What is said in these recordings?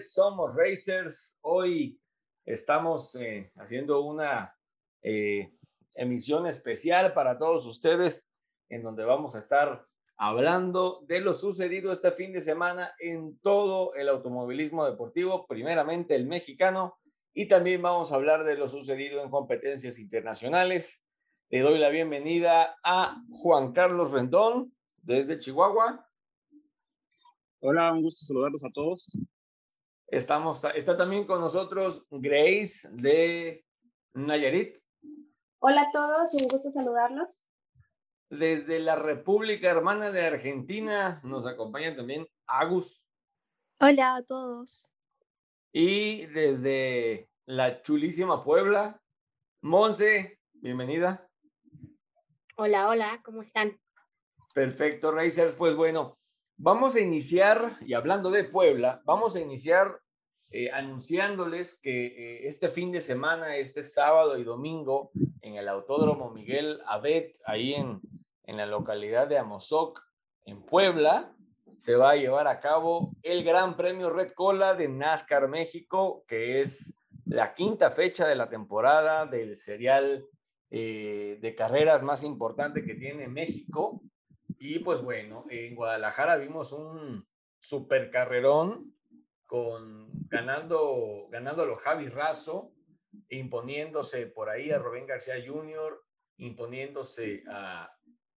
Somos Racers. Hoy estamos eh, haciendo una eh, emisión especial para todos ustedes en donde vamos a estar hablando de lo sucedido este fin de semana en todo el automovilismo deportivo, primeramente el mexicano, y también vamos a hablar de lo sucedido en competencias internacionales. Le doy la bienvenida a Juan Carlos Rendón desde Chihuahua. Hola, un gusto saludarlos a todos. Estamos, está también con nosotros Grace de Nayarit. Hola a todos, un gusto saludarlos. Desde la República Hermana de Argentina nos acompaña también Agus. Hola a todos. Y desde la chulísima Puebla, Monse, bienvenida. Hola, hola, ¿cómo están? Perfecto, Racers. Pues bueno, Vamos a iniciar, y hablando de Puebla, vamos a iniciar eh, anunciándoles que eh, este fin de semana, este sábado y domingo, en el Autódromo Miguel Abet, ahí en, en la localidad de Amozoc, en Puebla, se va a llevar a cabo el Gran Premio Red Cola de NASCAR México, que es la quinta fecha de la temporada del serial eh, de carreras más importante que tiene México. Y pues bueno, en Guadalajara vimos un super carrerón con ganando, ganándolo Javi Razo, imponiéndose por ahí a Rubén García Jr., imponiéndose a,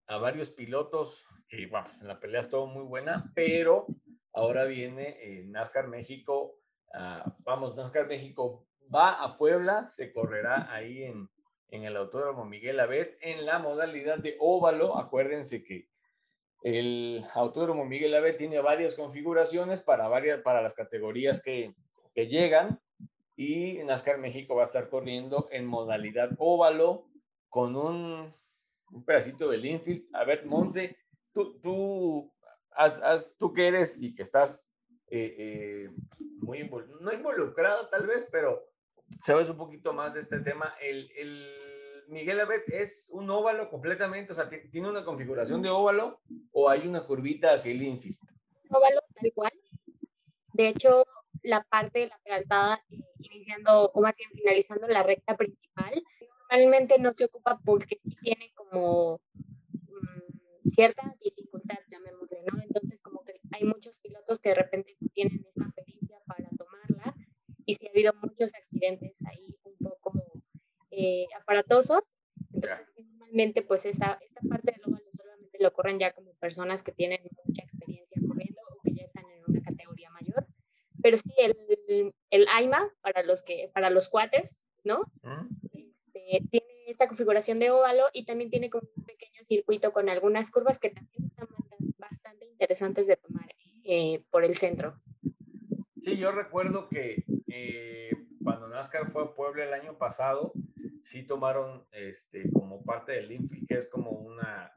a varios pilotos, que bueno, la pelea estuvo muy buena, pero ahora viene eh, NASCAR México, ah, vamos, NASCAR México va a Puebla, se correrá ahí en, en el Autódromo Miguel Abed en la modalidad de óvalo. Acuérdense que el Autódromo Miguel Ave tiene varias configuraciones para, varias, para las categorías que, que llegan y NASCAR México va a estar corriendo en modalidad óvalo con un, un pedacito del infield. A ver, Monse, tú, tú, has, tú que eres y que estás eh, eh, muy no involucrado tal vez, pero sabes un poquito más de este tema. El, el Miguel Abed es un óvalo completamente, o sea, tiene una configuración de óvalo o hay una curvita hacia el infield. Óvalo tal cual. De hecho, la parte de la peraltada, eh, iniciando o más bien finalizando la recta principal, normalmente no se ocupa porque sí tiene como mm, cierta dificultad, llamémosle, ¿no? Entonces, como que hay muchos pilotos que de repente no tienen esta pericia para tomarla y sí ha habido muchos accidentes ahí eh, aparatosos. Entonces, normalmente, pues esa, esta parte del óvalo solamente lo corren ya como personas que tienen mucha experiencia corriendo o que ya están en una categoría mayor. Pero sí, el, el AIMA, para los, que, para los cuates, ¿no? Este, tiene esta configuración de óvalo y también tiene como un pequeño circuito con algunas curvas que también están bastante interesantes de tomar eh, por el centro. Sí, yo recuerdo que eh, cuando NASCAR fue a Puebla el año pasado, sí tomaron este, como parte del infield, que es como una,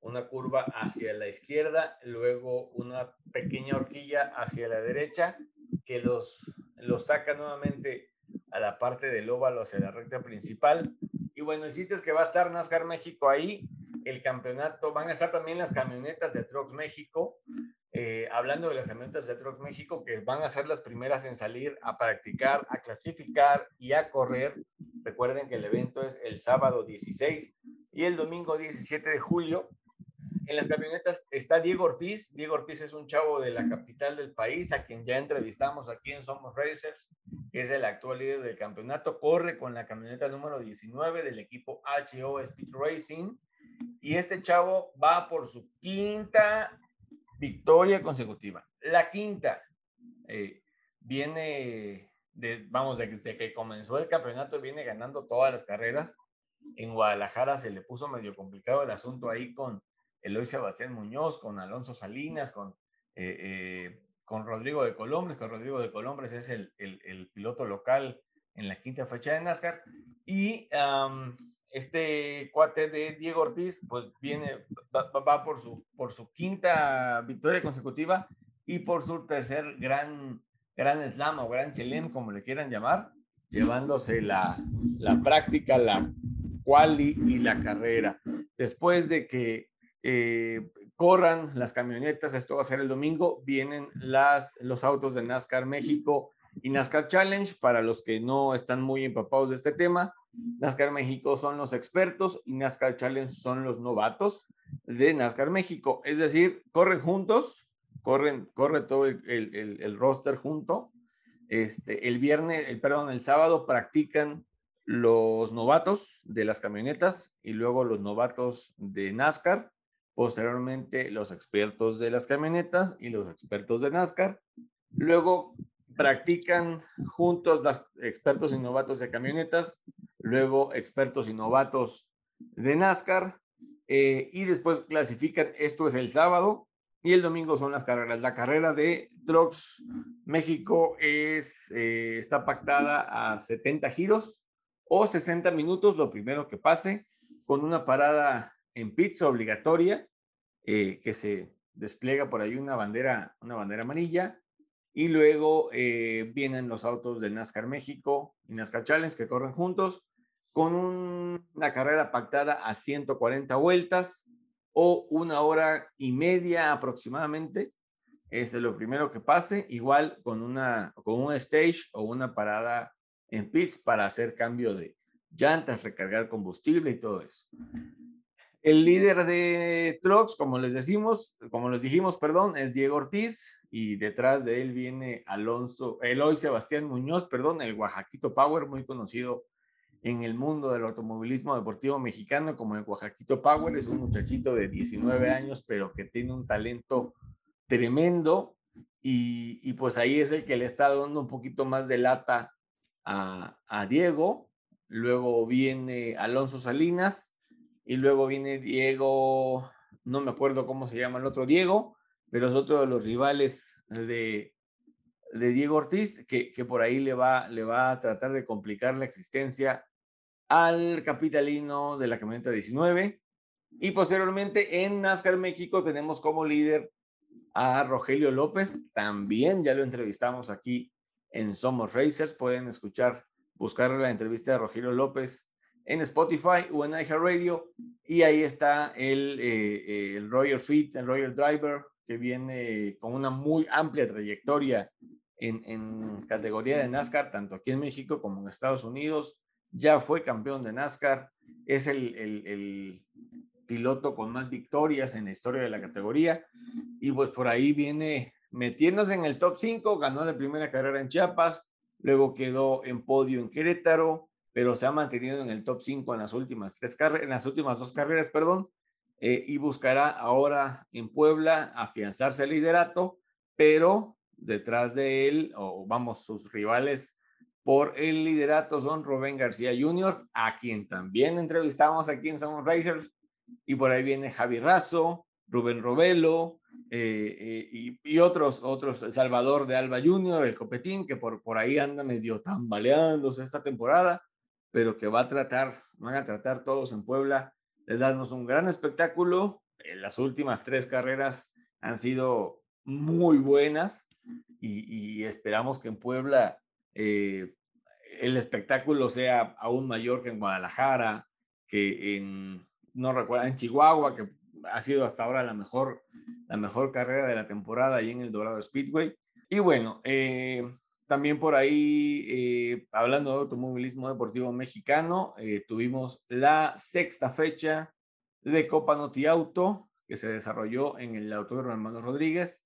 una curva hacia la izquierda, luego una pequeña horquilla hacia la derecha, que los, los saca nuevamente a la parte del óvalo hacia la recta principal. Y bueno, el es que va a estar NASCAR México ahí, el campeonato, van a estar también las camionetas de Trucks México, eh, hablando de las camionetas de Trucks México, que van a ser las primeras en salir a practicar, a clasificar y a correr. Recuerden que el evento es el sábado 16 y el domingo 17 de julio. En las camionetas está Diego Ortiz. Diego Ortiz es un chavo de la capital del país, a quien ya entrevistamos aquí en Somos Racers, es el actual líder del campeonato. Corre con la camioneta número 19 del equipo HO Speed Racing. Y este chavo va por su quinta victoria consecutiva. La quinta eh, viene, de, vamos, desde que comenzó el campeonato, viene ganando todas las carreras. En Guadalajara se le puso medio complicado el asunto ahí con Eloy Sebastián Muñoz, con Alonso Salinas, con, eh, eh, con Rodrigo de Colombres, con Rodrigo de Colombres es el, el, piloto local en la quinta fecha de NASCAR. Y este cuate de Diego Ortiz, pues viene, va, por, su, por su quinta victoria consecutiva y por su tercer gran, gran slam o gran chelem, como le quieran llamar, llevándose la, la práctica, la quali y la carrera. Después de que eh, corran las camionetas, esto va a ser el domingo, vienen las, los autos de NASCAR México y NASCAR Challenge, para los que no están muy empapados de este tema, NASCAR México son los expertos y NASCAR Challenge son los novatos de NASCAR México. Es decir, corren juntos, corren, corre todo el, el, el, roster junto. Este, el viernes, el, perdón, el sábado practican los novatos de las camionetas y luego los novatos de NASCAR. Posteriormente, los expertos de las camionetas y los expertos de NASCAR. Luego practican juntos los expertos y novatos de camionetas, luego expertos y novatos de NASCAR, eh, y después clasifican, esto es el sábado, y el domingo son las carreras. La carrera de Trucks México es, eh, está pactada a 70 giros o 60 minutos, lo primero que pase, con una parada en pizza obligatoria, eh, que se despliega por ahí una bandera, una bandera amarilla, y luego eh, vienen los autos de NASCAR México y NASCAR Challenge que corren juntos con una carrera pactada a 140 vueltas o una hora y media aproximadamente. Es lo primero que pase, igual con, una, con un stage o una parada en pits para hacer cambio de llantas, recargar combustible y todo eso. El líder de trucks, como les decimos, como les dijimos, perdón, es Diego Ortiz y detrás de él viene Alonso, Eloy Sebastián Muñoz, perdón, el Oaxaquito Power, muy conocido en el mundo del automovilismo deportivo mexicano como el Oaxaquito Power, es un muchachito de 19 años, pero que tiene un talento tremendo y, y pues ahí es el que le está dando un poquito más de lata a, a Diego. Luego viene Alonso Salinas, y luego viene Diego, no me acuerdo cómo se llama el otro Diego, pero es otro de los rivales de, de Diego Ortiz, que, que, por ahí le va, le va a tratar de complicar la existencia al capitalino de la camioneta 19. Y posteriormente en NASCAR México tenemos como líder a Rogelio López, también ya lo entrevistamos aquí en Somos Racers, pueden escuchar, buscar la entrevista de Rogelio López en Spotify o en iHeartRadio. Y ahí está el, eh, el Royal Fit, el Royal Driver, que viene con una muy amplia trayectoria en, en, categoría de NASCAR, tanto aquí en México como en Estados Unidos. Ya fue campeón de NASCAR, es el, piloto con más victorias en la historia de la categoría. Y pues por ahí viene metiéndose en el top 5, ganó la primera carrera en Chiapas, luego quedó en podio en Querétaro, pero se ha mantenido en el top 5 en las últimas tres en las últimas dos carreras, perdón, eh, y buscará ahora en Puebla afianzarse el liderato, pero detrás de él, o vamos, sus rivales por el liderato son Rubén García Jr., a quien también entrevistamos aquí en Somos Racers, y por ahí viene Javi Razo, Rubén Robelo, eh, eh, y, otros, otros, Salvador de Alba Jr., el Copetín, que por, por ahí anda medio tambaleándose esta temporada, pero que va a tratar, van a tratar todos en Puebla de darnos un gran espectáculo. En las últimas tres carreras han sido muy buenas y, esperamos que en Puebla eh, el espectáculo sea aún mayor que en Guadalajara, que en, no recuerdo, en Chihuahua, que ha sido hasta ahora la mejor, la mejor carrera de la temporada ahí en el Dorado Speedway. Y bueno, eh, también por ahí, eh, hablando de automovilismo deportivo mexicano, tuvimos la sexta fecha de Copa Noti Auto, que se desarrolló en el Autódromo Hermano Rodríguez,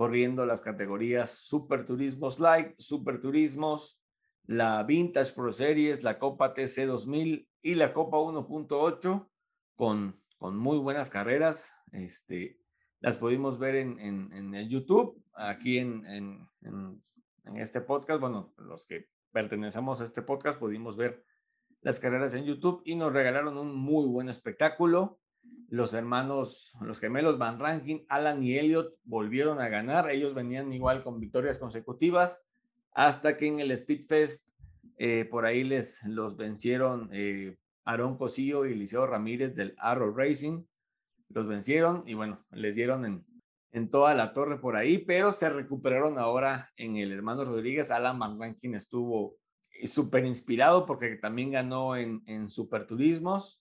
corriendo las categorías Super Turismos Light, Super Turismos, la Vintage Pro Series, la Copa TC 2000 y la Copa 1.8, con, con muy buenas carreras. Este, las pudimos ver en, en, en YouTube, aquí en, en en este podcast, bueno, los que pertenecemos a este podcast pudimos ver las carreras en YouTube y nos regalaron un muy buen espectáculo. Los hermanos, los gemelos Van Rankin, Alan y Elliot volvieron a ganar. Ellos venían igual con victorias consecutivas hasta que en el Speedfest eh, por ahí les los vencieron eh, Aarón Cosillo y Liceo Ramírez del Arrow Racing. Los vencieron y bueno, les dieron en, en toda la torre por ahí, pero se recuperaron ahora en el hermano Rodríguez. Alan Van Rankin estuvo súper inspirado porque también ganó en, en Superturismos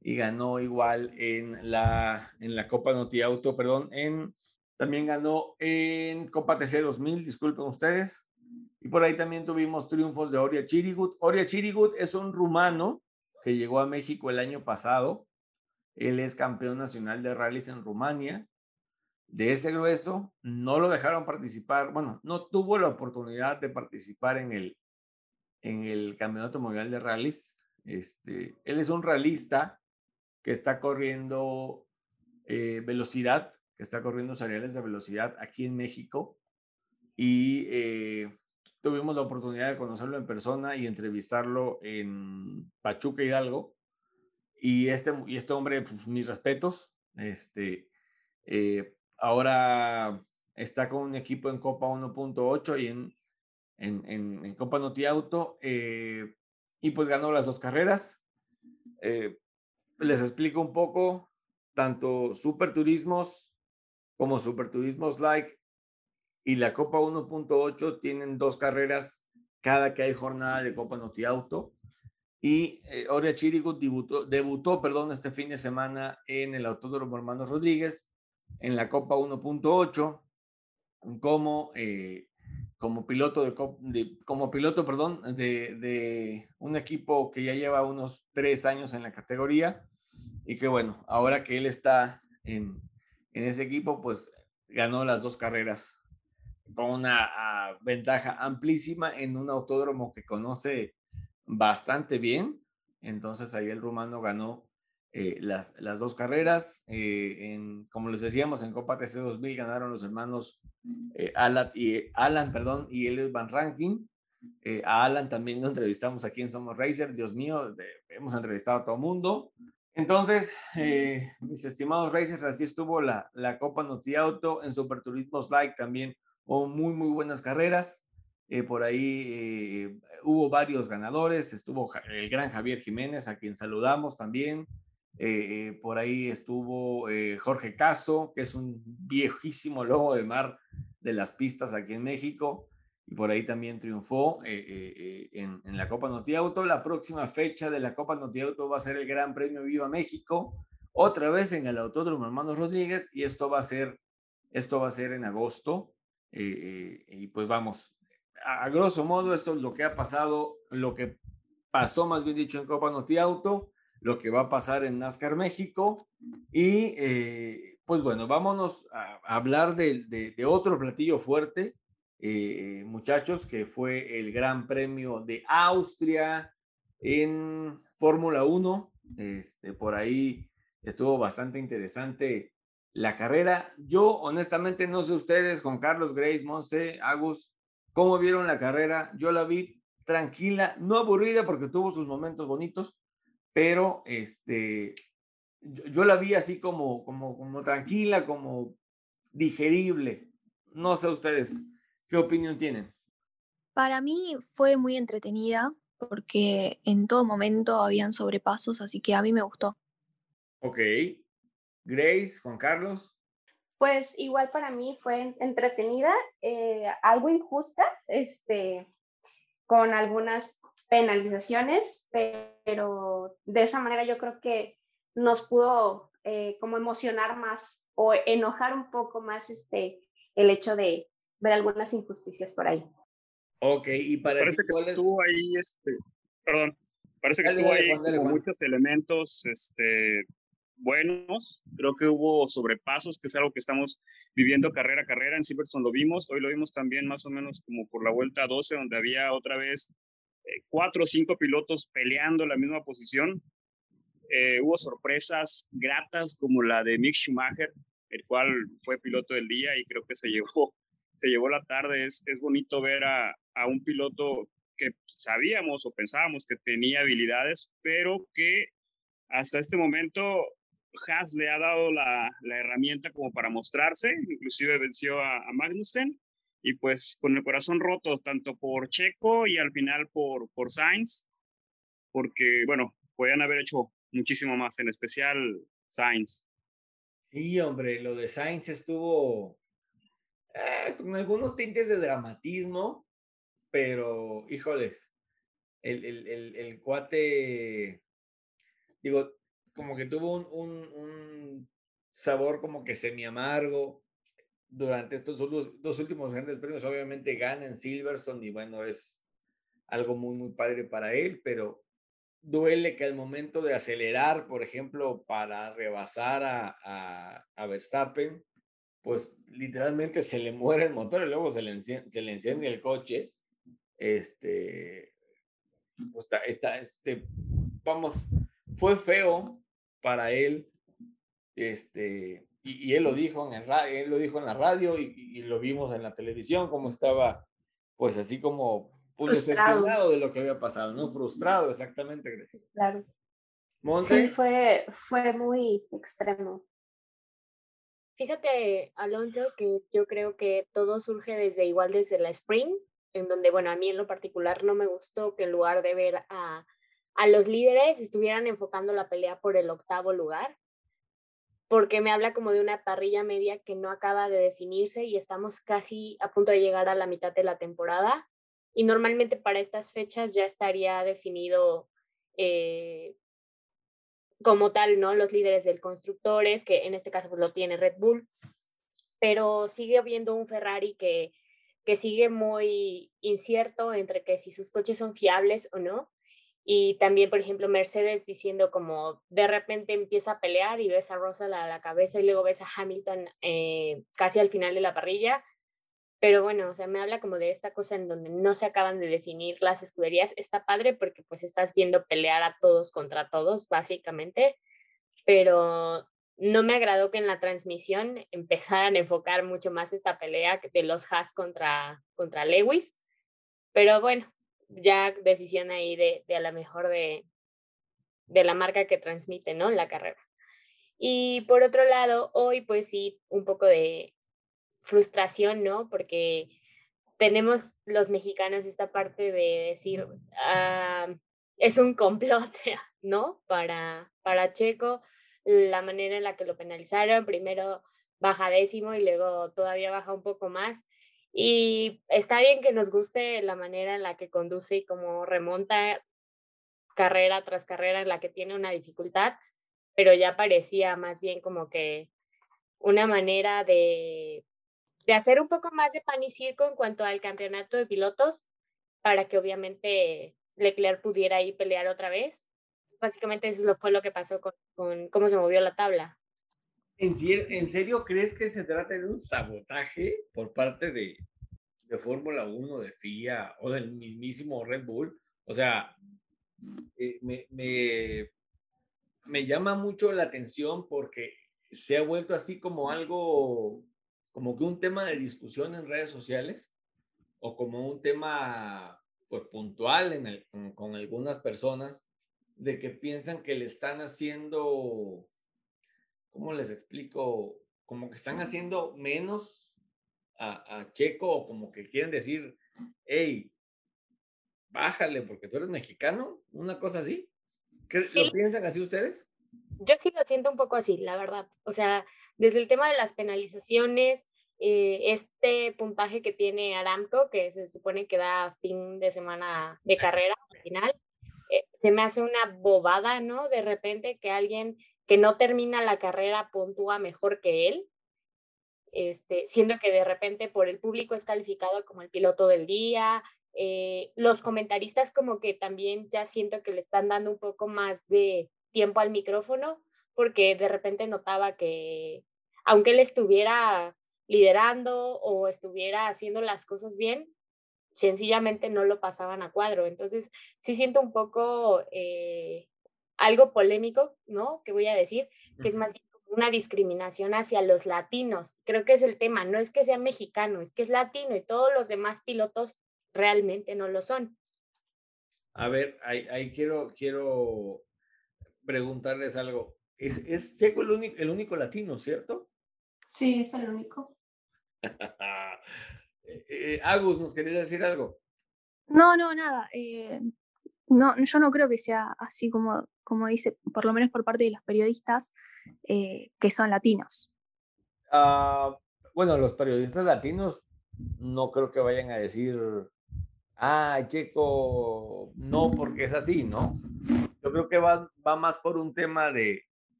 y ganó igual en la, en la Copa Noti Auto, perdón, en, también ganó en Copa TC 2000, disculpen ustedes. Y por ahí también tuvimos triunfos de Oria Chirigut. Oria Chirigut es un rumano que llegó a México el año pasado. Él es campeón nacional de rallies en Rumania. De ese grueso, no lo dejaron participar, bueno, no tuvo la oportunidad de participar en el, en el Campeonato Mundial de Rallys. Este, él es un ralista que está corriendo eh, velocidad, que está corriendo seriales de velocidad aquí en México. Y eh, tuvimos la oportunidad de conocerlo en persona y entrevistarlo en Pachuca Hidalgo. Y este, y este hombre, pues, mis respetos. Este, eh, ahora está con un equipo en Copa 1.8 y en en, en, Copa Noti Auto eh, y pues ganó las dos carreras. Eh, les explico un poco, tanto Super Turismos como Super Turismos Like y la Copa 1.8 tienen dos carreras cada que hay jornada de Copa Noti Auto. Y eh, Oria Chirigut debutó, debutó, perdón, este fin de semana en el Autódromo Hermanos Rodríguez en la Copa 1.8 como eh, como piloto de, como piloto, perdón, de, de, un equipo que ya lleva unos tres años en la categoría y que bueno, ahora que él está en, en ese equipo, pues ganó las dos carreras con una ah, ventaja amplísima en un autódromo que conoce bastante bien. Entonces ahí el rumano ganó eh, las, las dos carreras. Eh, en, como les decíamos, en Copa TC 2000 ganaron los hermanos eh, Alan, y, Alan perdón, y Elliot Van Ranking. a Alan también lo entrevistamos aquí en Somos Racers. Dios mío, hemos entrevistado a todo mundo. Entonces, mis estimados Racers, así estuvo la, la Copa Noti Auto en Super Turismo Slide también. Hubo muy, muy buenas carreras. por ahí hubo varios ganadores. Estuvo el gran Javier Jiménez, a quien saludamos también. Eh, eh, por ahí estuvo eh, Jorge Caso, que es un viejísimo lobo de mar de las pistas aquí en México. Y por ahí también triunfó en, en, la Copa Noti Auto. La próxima fecha de la Copa Noti Auto va a ser el Gran Premio Viva México, otra vez en el Autódromo Hermanos Rodríguez, y esto va a ser, esto va a ser en agosto. y pues vamos, a, grosso modo, esto es lo que ha pasado, lo que pasó más bien dicho en Copa Noti Auto lo que va a pasar en NASCAR México. Y eh, pues bueno, vámonos a, hablar de, otro platillo fuerte, eh, muchachos, que fue el Gran Premio de Austria en Fórmula 1. Este, por ahí estuvo bastante interesante la carrera. Yo honestamente no sé ustedes, con Carlos Grace, Monse, Agus, cómo vieron la carrera. Yo la vi tranquila, no aburrida porque tuvo sus momentos bonitos, pero este, yo, la vi así como, como, como tranquila, como digerible. No sé ustedes, ¿qué opinión tienen? Para mí fue muy entretenida porque en todo momento habían sobrepasos, así que a mí me gustó. Ok. Grace, Juan Carlos. Pues igual para mí fue entretenida, eh, algo injusta, este, con algunas penalizaciones, pero de esa manera yo creo que nos pudo eh, como emocionar más o enojar un poco más este, el hecho de ver algunas injusticias por ahí. Ok, y para parece que estuvo ahí, este, perdón, parece que estuvo ahí muchos elementos este, buenos. Creo que hubo sobrepasos, que es algo que estamos viviendo carrera a carrera. En Silverstone lo vimos, hoy lo vimos también más o menos como por la vuelta 12, donde había otra vez eh, cuatro o cinco pilotos peleando la misma posición. Eh, hubo sorpresas gratas como la de Mick Schumacher, el cual fue piloto del día y creo que se llevó, se llevó la tarde. Es, es bonito ver a, a un piloto que sabíamos o pensábamos que tenía habilidades, pero que hasta este momento Haas le ha dado la, la herramienta como para mostrarse, inclusive venció a, a, Magnussen y pues con el corazón roto tanto por Checo y al final por, por Sainz, porque bueno, podían haber hecho muchísimo más, en especial Sainz. Sí, hombre, lo de Sainz estuvo eh, con algunos tintes de dramatismo, pero híjoles, el, el, el, el cuate, digo, como que tuvo un, un, un sabor como que semi amargo durante estos dos, dos últimos grandes premios. Obviamente gana en Silverstone y bueno, es algo muy, muy padre para él, pero duele que al momento de acelerar, por ejemplo, para rebasar a, a, a Verstappen, pues literalmente se le muere el motor y luego se le, enciende, se le enciende el coche. Este, pues está, está, este, vamos, fue feo para él, este, y, y él lo dijo en el él lo dijo en la radio y, y, lo vimos en la televisión, como estaba, pues así como pues, decepcionado de lo que había pasado, ¿no? Frustrado, exactamente, Grecia. Claro. Sí, fue, fue muy extremo. Fíjate, Alonso, que yo creo que todo surge desde igual desde la Spring, en donde, bueno, a mí en lo particular no me gustó que en lugar de ver a, a los líderes estuvieran enfocando la pelea por el octavo lugar, porque me habla como de una parrilla media que no acaba de definirse y estamos casi a punto de llegar a la mitad de la temporada y normalmente para estas fechas ya estaría definido eh, como tal, ¿no? Los líderes del constructores, que en este caso pues, lo tiene Red Bull, pero sigue habiendo un Ferrari que, que sigue muy incierto entre que si sus coches son fiables o no. Y también, por ejemplo, Mercedes diciendo como de repente empieza a pelear y ves a Russell a la cabeza y luego ves a Hamilton eh, casi al final de la parrilla pero bueno, o sea, me habla como de esta cosa en donde no se acaban de definir las escuderías. Está padre porque pues estás viendo pelear a todos contra todos, básicamente, pero no me agradó que en la transmisión empezaran a enfocar mucho más esta pelea de los Haas contra, contra Lewis. Pero bueno, ya decisión ahí de, de a lo mejor de, de la marca que transmite, ¿no? La carrera. Y por otro lado, hoy pues sí, un poco de, frustración, ¿no? Porque tenemos los mexicanos esta parte de decir, ah, es un complot, ¿no? Para, para Checo, la manera en la que lo penalizaron, primero baja décimo y luego todavía baja un poco más. Y está bien que nos guste la manera en la que conduce y cómo remonta carrera tras carrera en la que tiene una dificultad, pero ya parecía más bien como que una manera de de hacer un poco más de pan y circo en cuanto al campeonato de pilotos para que obviamente Leclerc pudiera ahí pelear otra vez. Básicamente eso fue lo que pasó con, con cómo se movió la tabla. ¿En, ¿En serio crees que se trata de un sabotaje por parte de, de Fórmula 1, de FIA o del mismísimo Red Bull? O sea, eh, me, me, me llama mucho la atención porque se ha vuelto así como algo como que un tema de discusión en redes sociales o como un tema pues puntual en el, con, con, algunas personas de que piensan que le están haciendo, ¿cómo les explico? Como que están haciendo menos a, a Checo o como que quieren decir, hey, bájale porque tú eres mexicano, una cosa así. ¿Qué, sí. ¿Lo piensan así ustedes? Yo sí lo siento un poco así, la verdad. O sea, desde el tema de las penalizaciones, eh, este puntaje que tiene Aramco, que se supone que da fin de semana de carrera al final, eh, se me hace una bobada, ¿no? De repente que alguien que no termina la carrera puntúa mejor que él, este, siendo que de repente por el público es calificado como el piloto del día. Eh, los comentaristas como que también ya siento que le están dando un poco más de tiempo al micrófono, porque de repente notaba que aunque él estuviera liderando o estuviera haciendo las cosas bien, sencillamente no lo pasaban a cuadro. Entonces, sí siento un poco eh, algo polémico, ¿no? Que voy a decir, que es más bien una discriminación hacia los latinos. Creo que es el tema, no es que sea mexicano, es que es latino y todos los demás pilotos realmente no lo son. A ver, ahí, quiero, quiero preguntarles algo. ¿Es, es Checo el único, el único latino, cierto? Sí, es el único. Eh, eh, Agus, ¿nos querías decir algo? No, no, nada. Eh, no, yo no creo que sea así como, como dice, por lo menos por parte de los periodistas que son latinos. Ah, bueno, los periodistas latinos no creo que vayan a decir, ah, Checo, no, porque es así, ¿no? Yo creo que va, va más por un tema de,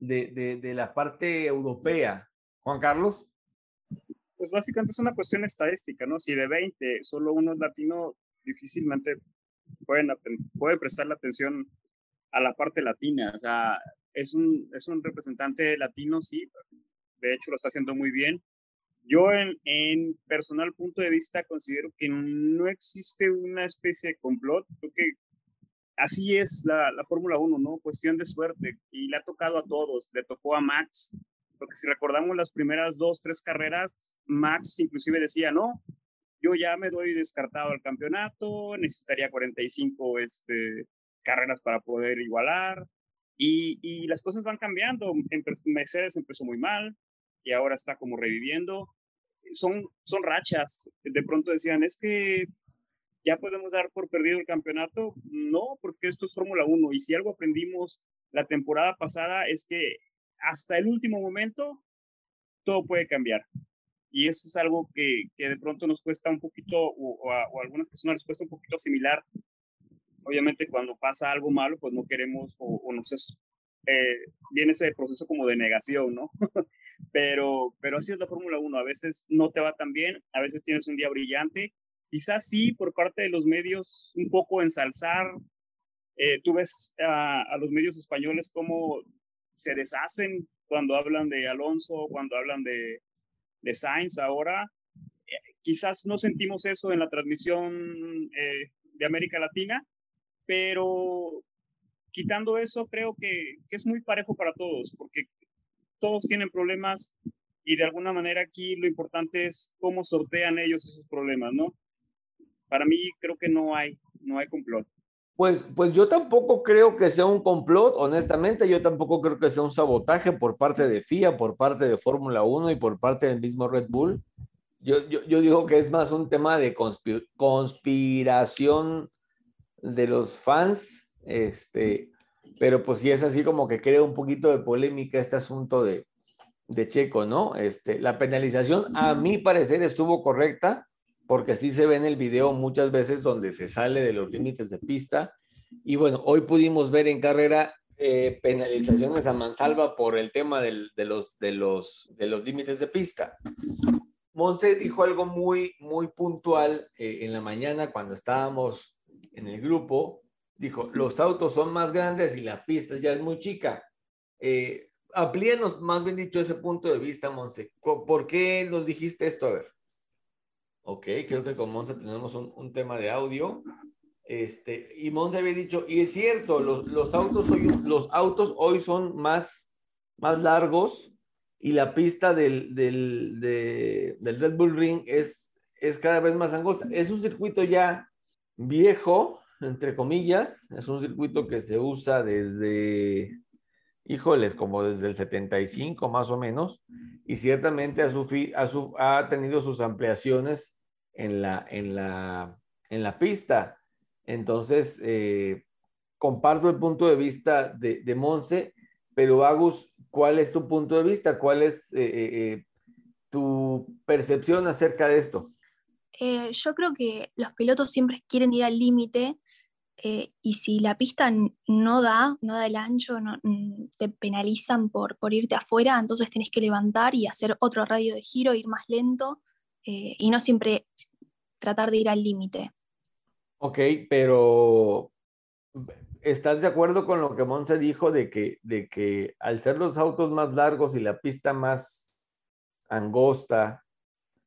de, de, la parte europea. Juan Carlos. Pues básicamente es una cuestión estadística, ¿no? Si de 20 solo uno es latino, difícilmente pueden, puede prestar la atención a la parte latina. O sea, es un, es un representante latino, sí, de hecho lo está haciendo muy bien. Yo en, en personal punto de vista considero que no existe una especie de complot, creo que así es la, la Fórmula 1, ¿no? Cuestión de suerte y le ha tocado a todos, le tocó a Max, porque si recordamos las primeras dos, tres carreras, Max inclusive decía, no, yo ya me doy descartado al campeonato, necesitaría 45 este, carreras para poder igualar, y, y las cosas van cambiando. Mercedes empezó muy mal, y ahora está como reviviendo. Son, son rachas. De pronto decían, es que ya podemos dar por perdido el campeonato. No, porque esto es Fórmula 1. Y si algo aprendimos la temporada pasada es que hasta el último momento todo puede cambiar. Y eso es algo que, que de pronto nos cuesta un poquito, o, a, algunas personas les cuesta un poquito similar. Obviamente cuando pasa algo malo, pues no queremos, o, o nos es, eh, viene ese proceso como de negación, ¿no? pero, pero así es la Fórmula 1, a veces no te va tan bien, a veces tienes un día brillante, quizás sí por parte de los medios un poco ensalzar, eh, tú ves a, los medios españoles cómo se deshacen cuando hablan de Alonso, cuando hablan de, de Sainz ahora, eh, quizás no sentimos eso en la transmisión eh, de América Latina, pero quitando eso, creo que, que, es muy parejo para todos, porque todos tienen problemas y de alguna manera aquí lo importante es cómo sortean ellos esos problemas, ¿no? Para mí creo que no hay, no hay complot. Pues, pues yo tampoco creo que sea un complot, honestamente, yo tampoco creo que sea un sabotaje por parte de FIA, por parte de Fórmula 1 y por parte del mismo Red Bull. Yo, yo, yo digo que es más un tema de conspiración de los fans, este, pero pues sí es así como que crea un poquito de polémica este asunto de, de Checo, ¿no? Este, la penalización, a mi parecer, estuvo correcta, porque sí se ve en el video muchas veces donde se sale de los límites de pista. Y bueno, hoy pudimos ver en carrera eh, penalizaciones a mansalva por el tema del, de, los, de, los, de los límites de pista. Monse dijo algo muy, muy puntual eh, en la mañana cuando estábamos en el grupo, dijo, los autos son más grandes y la pista ya es muy chica. Eh, amplíanos más bien dicho ese punto de vista, Monse. ¿Por qué nos dijiste esto? A ver. Ok, creo que con Monse tenemos un, tema de audio. Este, y Monse había dicho, y es cierto, los, los, autos, hoy, los autos hoy son más, más largos y la pista del, del, del Red Bull Ring es, es cada vez más angosta. Es un circuito ya viejo, entre comillas, es un circuito que se usa desde, híjoles, como desde el 75 más o menos, y ciertamente a su, a su, ha tenido sus ampliaciones en la, en la, en la pista. Entonces, eh, comparto el punto de vista de, de, Monse, pero Agus, ¿cuál es tu punto de vista? ¿Cuál es eh, eh, tu percepción acerca de esto? yo creo que los pilotos siempre quieren ir al límite eh, y si la pista no da, no da el ancho, te penalizan por, por irte afuera, entonces tenés que levantar y hacer otro radio de giro, ir más lento eh, y no siempre tratar de ir al límite. Ok, pero ¿estás de acuerdo con lo que Monse dijo de que, de que al ser los autos más largos y la pista más angosta,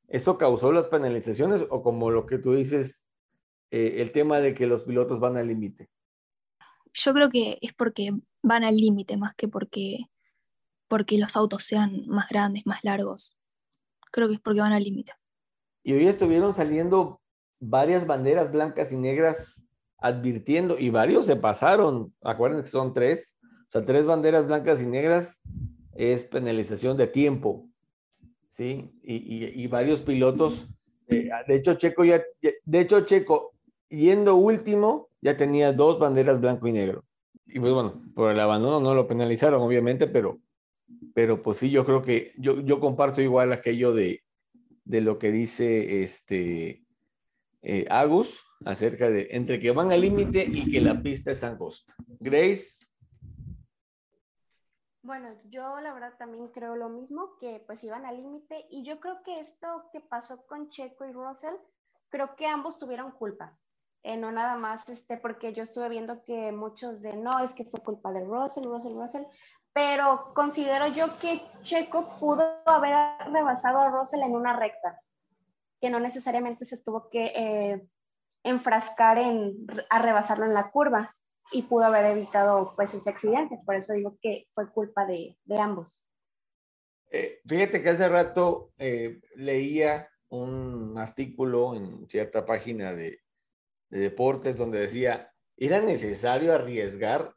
eso causó las penalizaciones o como lo que tú dices, eh, el tema de que los pilotos van al límite? Yo creo que es porque van al límite más que porque, porque los autos sean más grandes, más largos. Creo que es porque van al límite. Y hoy estuvieron saliendo varias banderas blancas y negras advirtiendo y varios se pasaron. Acuérdense que son tres, o sea, tres banderas blancas y negras es penalización de tiempo, ¿sí? Y, varios pilotos, eh, de hecho Checo ya, de hecho Checo yendo último ya tenía dos banderas blanco y negro. Y pues bueno, por el abandono no lo penalizaron obviamente, pero, pero pues sí, yo creo que yo, yo comparto igual aquello de, de lo que dice este eh, Agus acerca de entre que van al límite y que la pista es angosta. Grace. Bueno, yo la verdad también creo lo mismo, que pues iban al límite y yo creo que esto que pasó con Checo y Russell, creo que ambos tuvieron culpa. Eh, no nada más, este, porque yo estuve viendo que muchos de no, es que fue culpa de Russell, Russell, Russell, pero considero yo que Checo pudo haber rebasado a Russell en una recta, que no necesariamente se tuvo que eh, enfrascar en a rebasarlo en la curva y pudo haber evitado pues ese accidente, por eso digo que fue culpa de, de ambos. Eh, fíjate que hace rato eh, leía un artículo en cierta página de, de deportes donde decía, era necesario arriesgar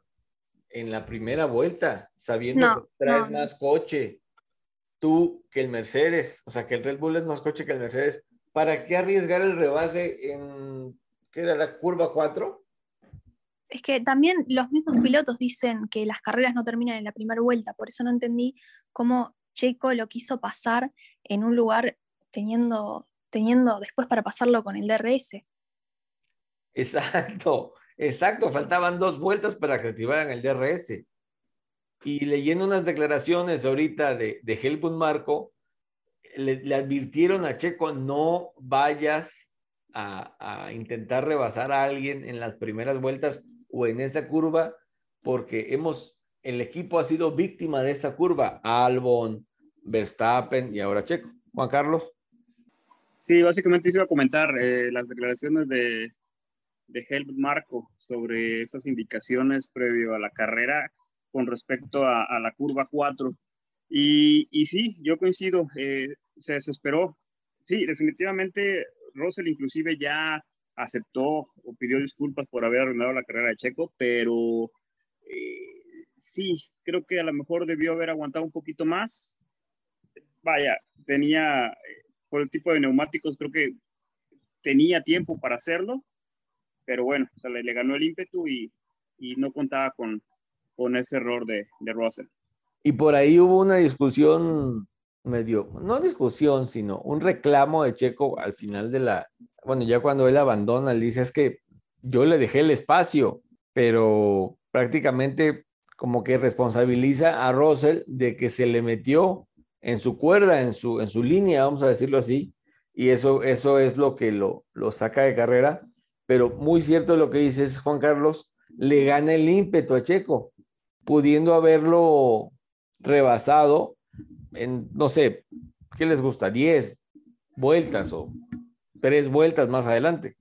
en la primera vuelta, sabiendo que traes más coche tú que el Mercedes, o sea, que el Red Bull es más coche que el Mercedes, ¿para qué arriesgar el rebase en, ¿qué era la curva 4? Es que también los mismos pilotos dicen que las carreras no terminan en la primera vuelta, por eso no entendí cómo Checo lo quiso pasar en un lugar teniendo, teniendo después para pasarlo con el DRS. Exacto, exacto, faltaban dos vueltas para que activaran el DRS. Y leyendo unas declaraciones ahorita de, de Helmut Marco, le, advirtieron a Checo, no vayas a, intentar rebasar a alguien en las primeras vueltas o en esa curva, porque hemos, el equipo ha sido víctima de esa curva. Albon, Verstappen y ahora Checo. Juan Carlos. Sí, básicamente iba a comentar eh, las declaraciones de, de Helmut Marco sobre esas indicaciones previo a la carrera con respecto a, la curva 4. Y, y, sí, yo coincido, eh, se desesperó. Sí, definitivamente Russell inclusive ya aceptó o pidió disculpas por haber arruinado la carrera de Checo, pero eh, sí, creo que a lo mejor debió haber aguantado un poquito más. Vaya, tenía, eh, por el tipo de neumáticos, creo que tenía tiempo para hacerlo, pero bueno, le, ganó el ímpetu y, y no contaba con, con ese error de, de Russell. Y por ahí hubo una discusión medio, no discusión, sino un reclamo de Checo al final de la, bueno, ya cuando él abandona, él dice es que yo le dejé el espacio, pero prácticamente como que responsabiliza a Russell de que se le metió en su cuerda, en su, en su línea, vamos a decirlo así, y eso, eso es lo que lo, lo saca de carrera, pero muy cierto lo que dices, Juan Carlos, le gana el ímpetu a Checo, pudiendo haberlo rebasado en, no sé, ¿qué les gusta? ¿10 vueltas o tres vueltas más adelante?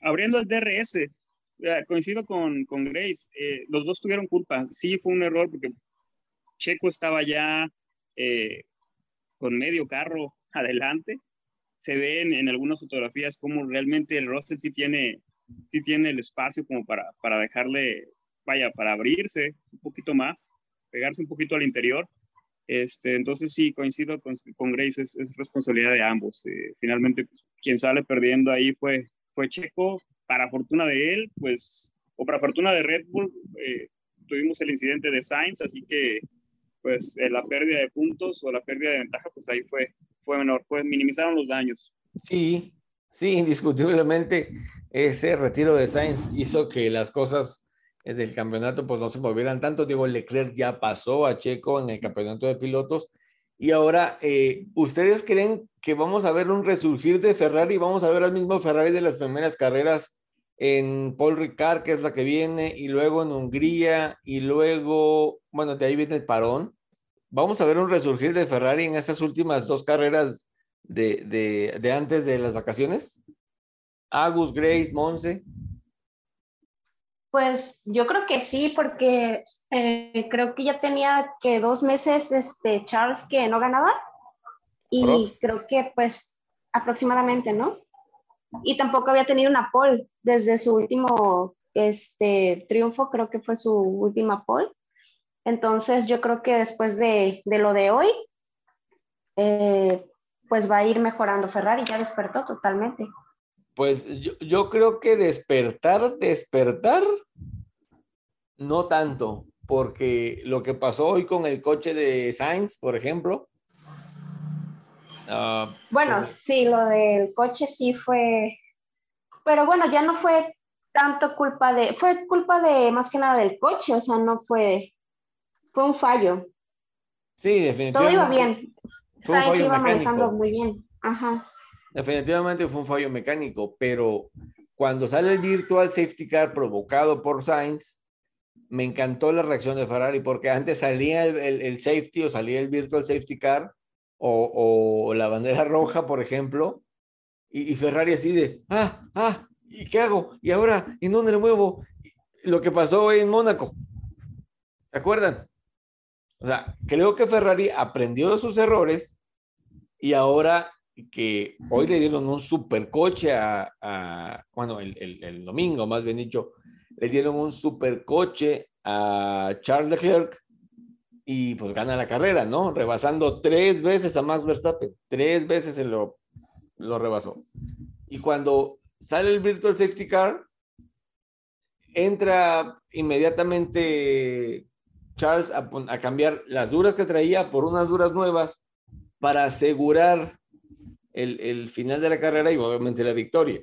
Abriendo el DRS, coincido con, con Grace, eh, los dos tuvieron culpa. Sí, fue un error porque Checo estaba ya eh, con medio carro adelante. Se ven en algunas fotografías como realmente el Russell sí tiene, sí tiene el espacio como para, para dejarle, vaya, para abrirse un poquito más, pegarse un poquito al interior. Este, entonces sí, coincido con, con Grace, es, responsabilidad de ambos. Eh, finalmente, pues, quien sale perdiendo ahí fue, fue Checo. Para fortuna de él, pues, o para fortuna de Red Bull, eh, tuvimos el incidente de Sainz, así que pues eh, la pérdida de puntos o la pérdida de ventaja, pues ahí fue, fue menor, pues minimizaron los daños. Sí, sí, indiscutiblemente ese retiro de Sainz hizo que las cosas eh, del campeonato pues no se movieran tanto. Digo, Leclerc ya pasó a Checo en el campeonato de pilotos. Y ahora, eh, ¿ustedes creen que vamos a ver un resurgir de Ferrari? Vamos a ver al mismo Ferrari de las primeras carreras en Paul Ricard, que es la que viene, y luego en Hungría, y luego, bueno, de ahí viene el parón. Vamos a ver un resurgir de Ferrari en estas últimas dos carreras de, de, de antes de las vacaciones. Agus, Grace, Monse. Pues yo creo que sí, porque eh, creo que ya tenía que dos meses este Charles que no ganaba y creo que pues aproximadamente, ¿no? y tampoco había tenido una pole desde su último este, triunfo, creo que fue su última pole. Entonces yo creo que después de, de lo de hoy, eh, pues va a ir mejorando Ferrari, ya despertó totalmente. Pues yo, yo creo que despertar, despertar, no tanto, porque lo que pasó hoy con el coche de Sainz, por ejemplo. Uh, bueno, sí, lo del coche sí fue, pero bueno, ya no fue tanto culpa de, fue culpa de más que nada del coche, o sea, no fue, fue un fallo. Sí, definitivamente. Todo iba bien. Sainz iba manejando muy bien. Ajá. Definitivamente fue un fallo mecánico, pero cuando sale el virtual safety car provocado por Sainz, me encantó la reacción de Ferrari porque antes salía el, safety o salía el virtual safety car o, la bandera roja, por ejemplo, y, Ferrari así de, ah, ah, ¿y qué hago? ¿Y ahora en dónde le muevo? Lo que pasó en Mónaco. ¿Se acuerdan? O sea, creo que Ferrari aprendió de sus errores y ahora que hoy le dieron un supercoche a, a bueno, el, el, el, domingo, más bien dicho, le dieron un supercoche a Charles Leclerc y pues gana la carrera, ¿no? Rebasando tres veces a Max Verstappen, tres veces se lo, lo rebasó. Y cuando sale el Virtual Safety Car, entra inmediatamente Charles a, cambiar las duras que traía por unas duras nuevas para asegurar el, final de la carrera y obviamente la victoria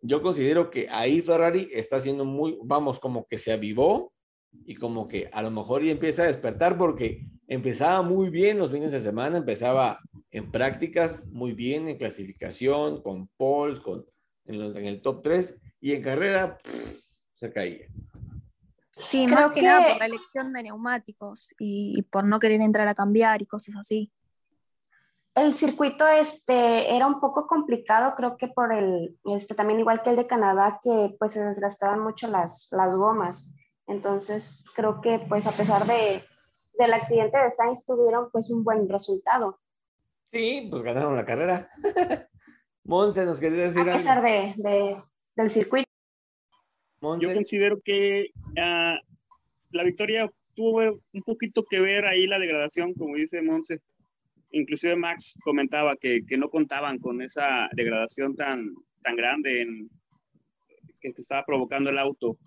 yo considero que ahí Ferrari está haciendo muy, vamos, como que se avivó y como que a lo mejor ya empieza a despertar porque empezaba muy bien los fines de semana, empezaba en prácticas muy bien, en clasificación, con poles, con, en, el top 3 y en carrera se caía. Sí, más que, nada por la elección de neumáticos y por no querer entrar a cambiar y cosas así el circuito este, era un poco complicado, creo que por el, este, también igual que el de Canadá, que pues se desgastaban mucho las, las gomas. Entonces, creo que pues a pesar de, del accidente de Sainz tuvieron pues un buen resultado. Sí, pues ganaron la carrera. Monse, ¿nos quería decir A pesar de, de, del circuito. Yo considero que uh, la victoria tuvo un poquito que ver ahí la degradación, como dice Monse, inclusive Max comentaba que, que, no contaban con esa degradación tan, tan grande en, que estaba provocando el auto.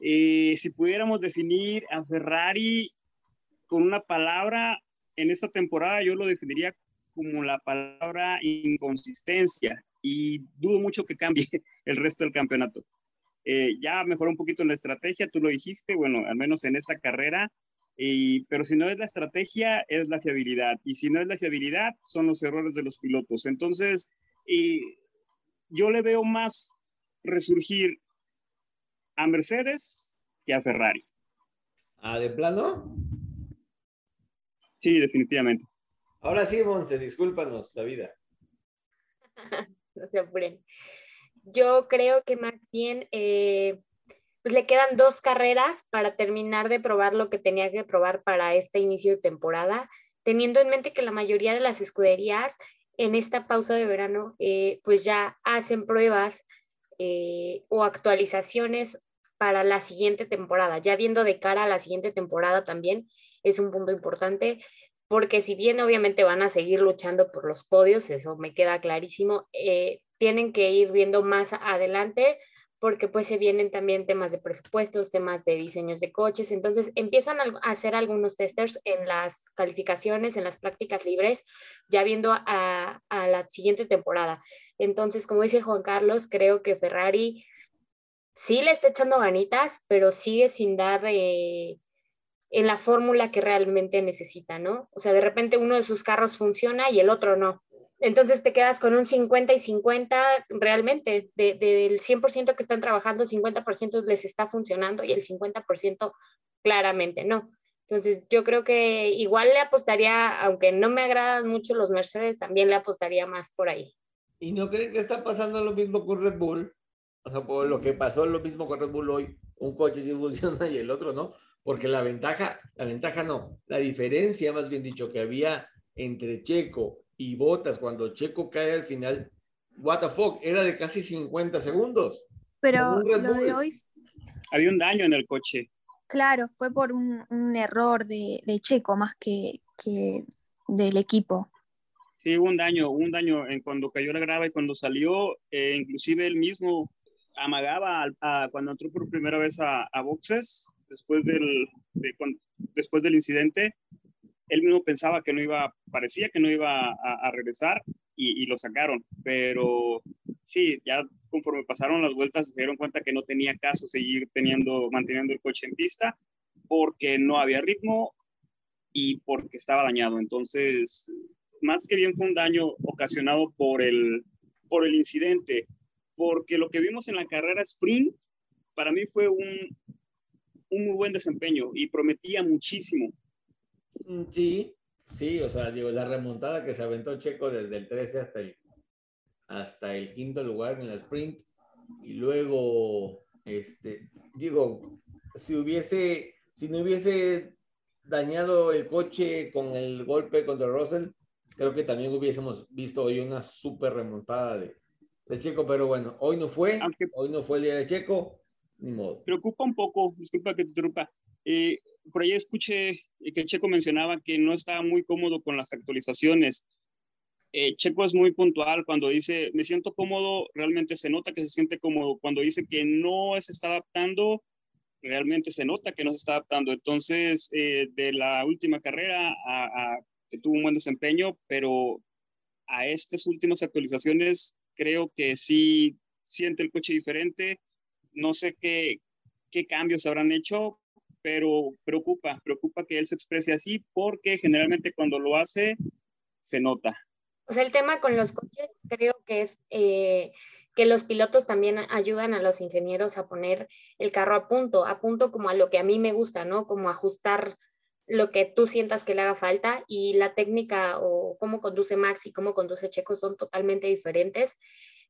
Y si pudiéramos definir a Ferrari con una palabra en esta temporada, yo lo definiría como la palabra inconsistencia y dudo mucho que cambie el resto del campeonato. Eh, ya mejoró un poquito en la estrategia, tú lo dijiste, bueno, al menos en esta carrera, pero si no es la estrategia, es la fiabilidad. Y si no es la fiabilidad, son los errores de los pilotos. Entonces, yo le veo más resurgir a Mercedes que a Ferrari. ¿Ah, de plano? Sí, definitivamente. Ahora sí, Monse, discúlpanos la vida. no se apuren. Yo creo que más bien eh, pues le quedan dos carreras para terminar de probar lo que tenía que probar para este inicio de temporada, teniendo en mente que la mayoría de las escuderías en esta pausa de verano eh, pues ya hacen pruebas eh, o actualizaciones para la siguiente temporada, ya viendo de cara a la siguiente temporada también es un punto importante, porque si bien obviamente van a seguir luchando por los podios, eso me queda clarísimo, tienen que ir viendo más adelante porque pues se vienen también temas de presupuestos, temas de diseños de coches, entonces empiezan a hacer algunos testers en las calificaciones, en las prácticas libres, ya viendo a, la siguiente temporada. Entonces, como dice Juan Carlos, creo que Ferrari sí le está echando ganitas, pero sigue sin dar eh, en la fórmula que realmente necesita, ¿no? O sea, de repente uno de sus carros funciona y el otro no. Entonces te quedas con un 50 y 50 realmente, del 100% que están trabajando, 50% les está funcionando y el 50% claramente no. Entonces yo creo que igual le apostaría, aunque no me agradan mucho los Mercedes, también le apostaría más por ahí. ¿Y no creen que está pasando lo mismo con Red Bull? O sea, por lo que pasó lo mismo con Red Bull hoy, un coche sí funciona y el otro no, porque la ventaja, la ventaja no, la diferencia más bien dicho que había entre Checo y Botas, cuando Checo cae al final, what the fuck, era de casi 50 segundos. Pero lo de hoy... Había un daño en el coche. Claro, fue por un, error de, Checo más que, que, del equipo. Sí, hubo un daño, un daño en cuando cayó la grava y cuando salió, eh, inclusive él mismo amagaba a, cuando entró por primera vez a, boxes después del, después del incidente, él mismo pensaba que no iba, parecía que no iba a, regresar y, lo sacaron, pero sí, ya conforme pasaron las vueltas se dieron cuenta que no tenía caso seguir teniendo, manteniendo el coche en pista porque no había ritmo y porque estaba dañado. Entonces, más que bien fue un daño ocasionado por el, por el incidente, porque lo que vimos en la carrera sprint para mí fue un, un muy buen desempeño y prometía muchísimo. Mm, sí, sí, o sea, digo, la remontada que se aventó Checo desde el 13 hasta el hasta el quinto lugar en la sprint. Y luego, este, digo, si hubiese, si no hubiese dañado el coche con el golpe contra Russell, creo que también hubiésemos visto hoy una súper remontada de, de, Checo, pero bueno, hoy no fue, hoy no fue el día de Checo, ni modo. Preocupa un poco, disculpa que te interrumpa, eh, por ahí escuché que Checo mencionaba que no estaba muy cómodo con las actualizaciones. Eh, Checo es muy puntual cuando dice, me siento cómodo, realmente se nota que se siente cómodo. Cuando dice que no se está adaptando, realmente se nota que no se está adaptando. Entonces, eh, de la última carrera a, que tuvo un buen desempeño, pero a estas últimas actualizaciones creo que sí siente el coche diferente. No sé qué, qué cambios habrán hecho, pero preocupa, preocupa que él se exprese así porque generalmente cuando lo hace se nota. O sea, el tema con los coches creo que es eh, que los pilotos también ayudan a los ingenieros a poner el carro a punto, a punto como a lo que a mí me gusta, ¿no? Como ajustar lo que tú sientas que le haga falta y la técnica o cómo conduce Max y cómo conduce Checo son totalmente diferentes,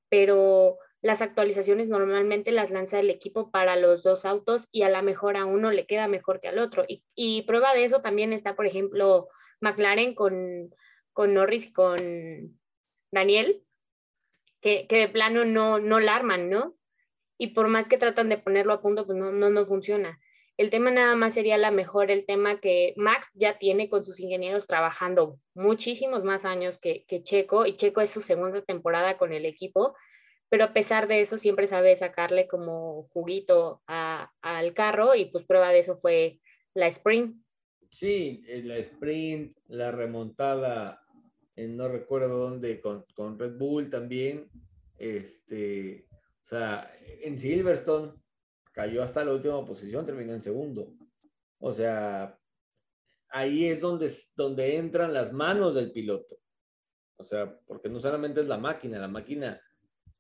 pero las actualizaciones normalmente las lanza el equipo para los dos autos y a lo mejor a uno le queda mejor que al otro. Y, prueba de eso también está, por ejemplo, McLaren con con Norris y con Daniel, que, de plano no, no la arman, ¿no? Y por más que tratan de ponerlo a punto, pues no, no, no funciona. El tema nada más sería la mejor, el tema que Max ya tiene con sus ingenieros trabajando muchísimos más años que, que Checo, y Checo es su segunda temporada con el equipo, pero a pesar de eso siempre sabe sacarle como juguito al carro y pues prueba de eso fue la sprint. Sí, la sprint, la remontada no recuerdo dónde, con, con, Red Bull también. Este, o sea, en Silverstone cayó hasta la última posición, terminó en segundo. O sea, ahí es donde, donde entran las manos del piloto. O sea, porque no solamente es la máquina, la máquina,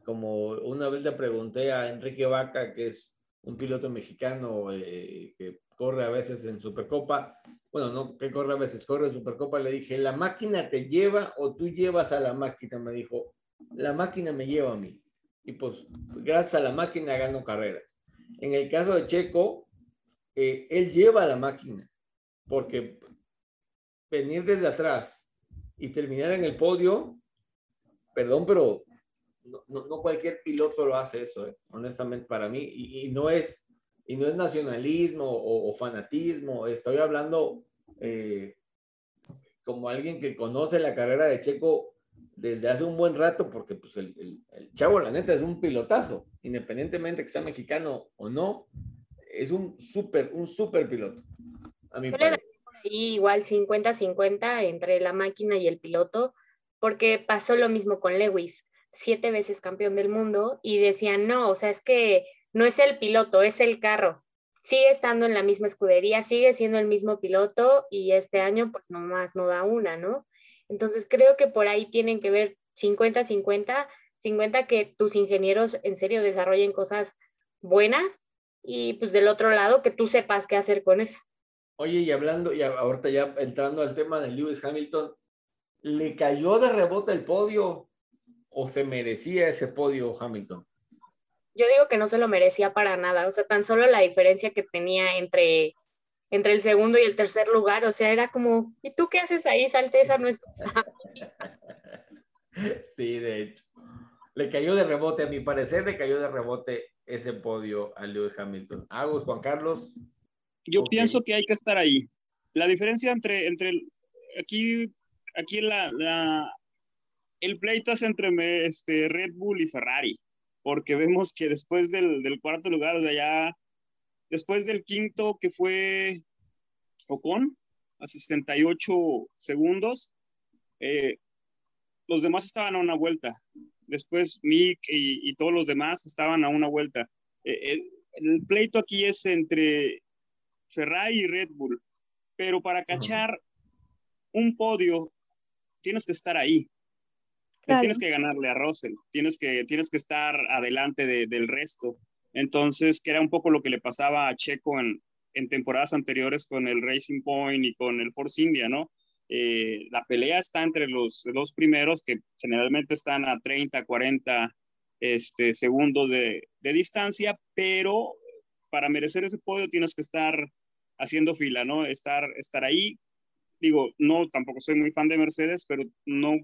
como una vez le pregunté a Enrique Vaca, que es un piloto mexicano eh, que corre a veces en Supercopa, bueno, no que corre a veces, corre en Supercopa, le dije, ¿la máquina te lleva o tú llevas a la máquina? Me dijo, la máquina me lleva a mí. Y pues, gracias a la máquina gano carreras. En el caso de Checo, eh, él lleva a la máquina, porque venir desde atrás y terminar en el podio, perdón, pero no, no, cualquier piloto lo hace eso, eh, honestamente para mí, y, no es y no es nacionalismo o, fanatismo, estoy hablando eh, como alguien que conoce la carrera de Checo desde hace un buen rato, porque pues el, el, chavo, la neta, es un pilotazo, independientemente que sea mexicano o no, es un súper, un súper piloto. A mi igual 50-50 entre la máquina y el piloto, porque pasó lo mismo con Lewis, siete veces campeón del mundo, y decían, no, o sea, es que no es el piloto, es el carro. Sigue estando en la misma escudería, sigue siendo el mismo piloto y este año pues nomás no da una, ¿no? Entonces creo que por ahí tienen que ver 50-50, 50 que tus ingenieros en serio desarrollen cosas buenas y pues del otro lado que tú sepas qué hacer con eso. Oye, y hablando, y ahorita ya entrando al tema de Lewis Hamilton, ¿le cayó de rebote el podio o se merecía ese podio Hamilton? yo digo que no se lo merecía para nada, o sea, tan solo la diferencia que tenía entre, entre el segundo y el tercer lugar, o sea, era como, ¿y tú qué haces ahí? Salte esa es Sí, de hecho. le cayó de rebote, a mi parecer le cayó de rebote ese podio a Lewis Hamilton. Agus, Juan Carlos. Yo pienso que hay que estar ahí. La diferencia entre, entre aquí, aquí la, la, el pleito es entre este, Red Bull y Ferrari, porque vemos que después del, del cuarto lugar, o sea, ya después del quinto que fue Ocon, a 68 segundos, eh, los demás estaban a una vuelta. Después Mick y, todos los demás estaban a una vuelta. Eh, eh, el pleito aquí es entre Ferrari y Red Bull, pero para cachar un podio tienes que estar ahí. Tienes que ganarle a Russell, tienes que, tienes que estar adelante del resto. Entonces, que era un poco lo que le pasaba a Checo en, en temporadas anteriores con el Racing Point y con el Force India, ¿no? Eh, la pelea está entre los dos primeros que generalmente están a 30, 40 este, segundos de, de, distancia, pero para merecer ese podio tienes que estar haciendo fila, ¿no? Estar, estar ahí. Digo, no, tampoco soy muy fan de Mercedes, pero no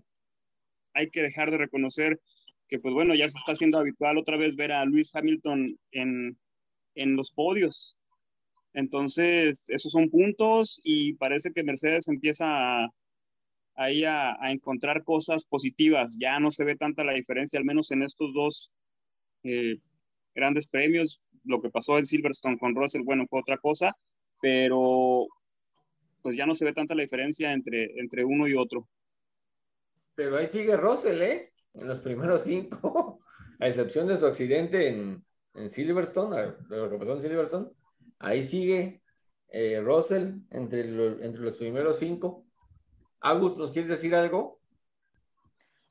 hay que dejar de reconocer que, pues bueno, ya se está haciendo habitual otra vez ver a Luis Hamilton en, en los podios. Entonces, esos son puntos y parece que Mercedes empieza a, ahí a, encontrar cosas positivas. Ya no se ve tanta la diferencia, al menos en estos dos eh, grandes premios. Lo que pasó en Silverstone con Russell, bueno, fue otra cosa, pero pues ya no se ve tanta la diferencia entre, entre uno y otro. Pero ahí sigue Russell, ¿eh? En los primeros cinco, a excepción de su accidente en, en Silverstone, de lo que pasó en Silverstone Ahí sigue eh, Russell entre, entre los primeros cinco. Agus, ¿nos quieres decir algo?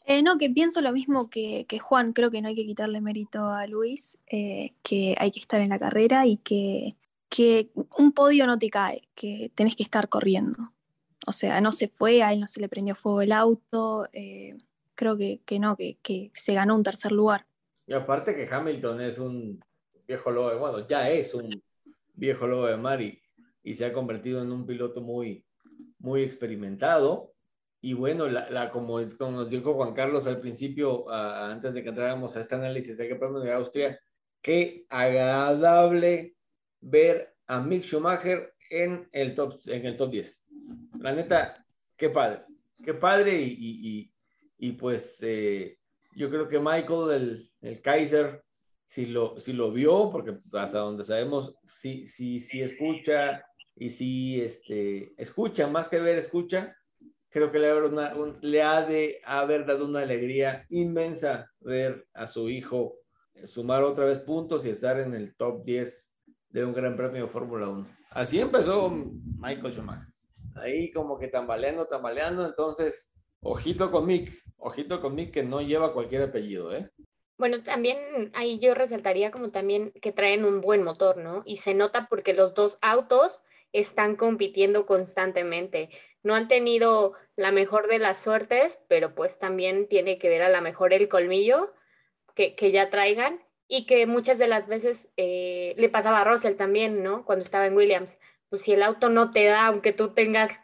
Eh, no, que pienso lo mismo que, Juan, creo que no hay que quitarle mérito a Luis, eh, que hay que estar en la carrera y que, que, un podio no te cae, que tenés que estar corriendo. O sea, no se fue, a él no se le prendió fuego el auto, creo que, que no, que, que, se ganó un tercer lugar. Y aparte que Hamilton es un viejo lobo, bueno, ya es un viejo lobo de mar y, se ha convertido en un piloto muy, muy experimentado. Y bueno, la, como, como, nos dijo Juan Carlos al principio, antes de que entráramos a este análisis de que Premio de Austria, qué agradable ver a Mick Schumacher en el top, en el top 10. La neta, qué padre, qué padre y, y, pues eh, yo creo que Michael, el, el Kaiser, si lo, si lo vio, porque hasta donde sabemos, sí, sí, sí escucha y sí este, escucha, más que ver, escucha, creo que le, le ha de haber dado una alegría inmensa ver a su hijo sumar otra vez puntos y estar en el top 10 de un gran premio de Fórmula 1. Así empezó Michael Schumacher. Ahí como que tambaleando, tambaleando, entonces, ojito con Mick, ojito con Mick que no lleva cualquier apellido, ¿eh? Bueno, también ahí yo resaltaría como también que traen un buen motor, ¿no? Y se nota porque los dos autos están compitiendo constantemente. No han tenido la mejor de las suertes, pero pues también tiene que ver a la mejor el colmillo que, ya traigan y que muchas de las veces eh, le pasaba a Russell también, ¿no? Cuando estaba en Williams. Pues si el auto no te da, aunque tú tengas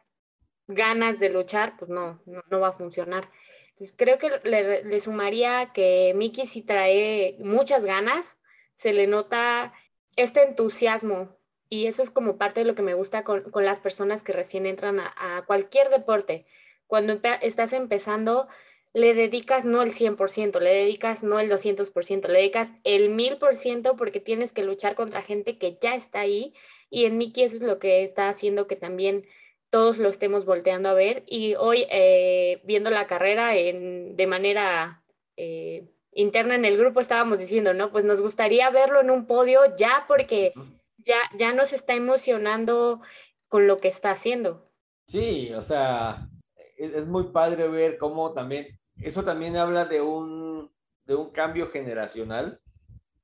ganas de luchar, pues no, no va a funcionar. Entonces creo que le, sumaría que Miki sí trae muchas ganas, se le nota este entusiasmo y eso es como parte de lo que me gusta con, las personas que recién entran a, cualquier deporte. Cuando estás empezando, le dedicas no el 100%, le dedicas no el 200%, le dedicas el 1000% porque tienes que luchar contra gente que ya está ahí y en Miki eso es lo que está haciendo que también todos lo estemos volteando a ver. Y hoy, eh, viendo la carrera en, de manera eh, interna en el grupo, estábamos diciendo, ¿no? Pues nos gustaría verlo en un podio ya porque ya, ya nos está emocionando con lo que está haciendo. Sí, o sea, es, es muy padre ver cómo también, eso también habla de un, de un cambio generacional.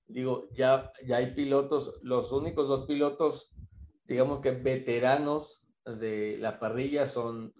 Digo, ya, ya hay pilotos, los únicos dos pilotos, digamos que veteranos de la parrilla son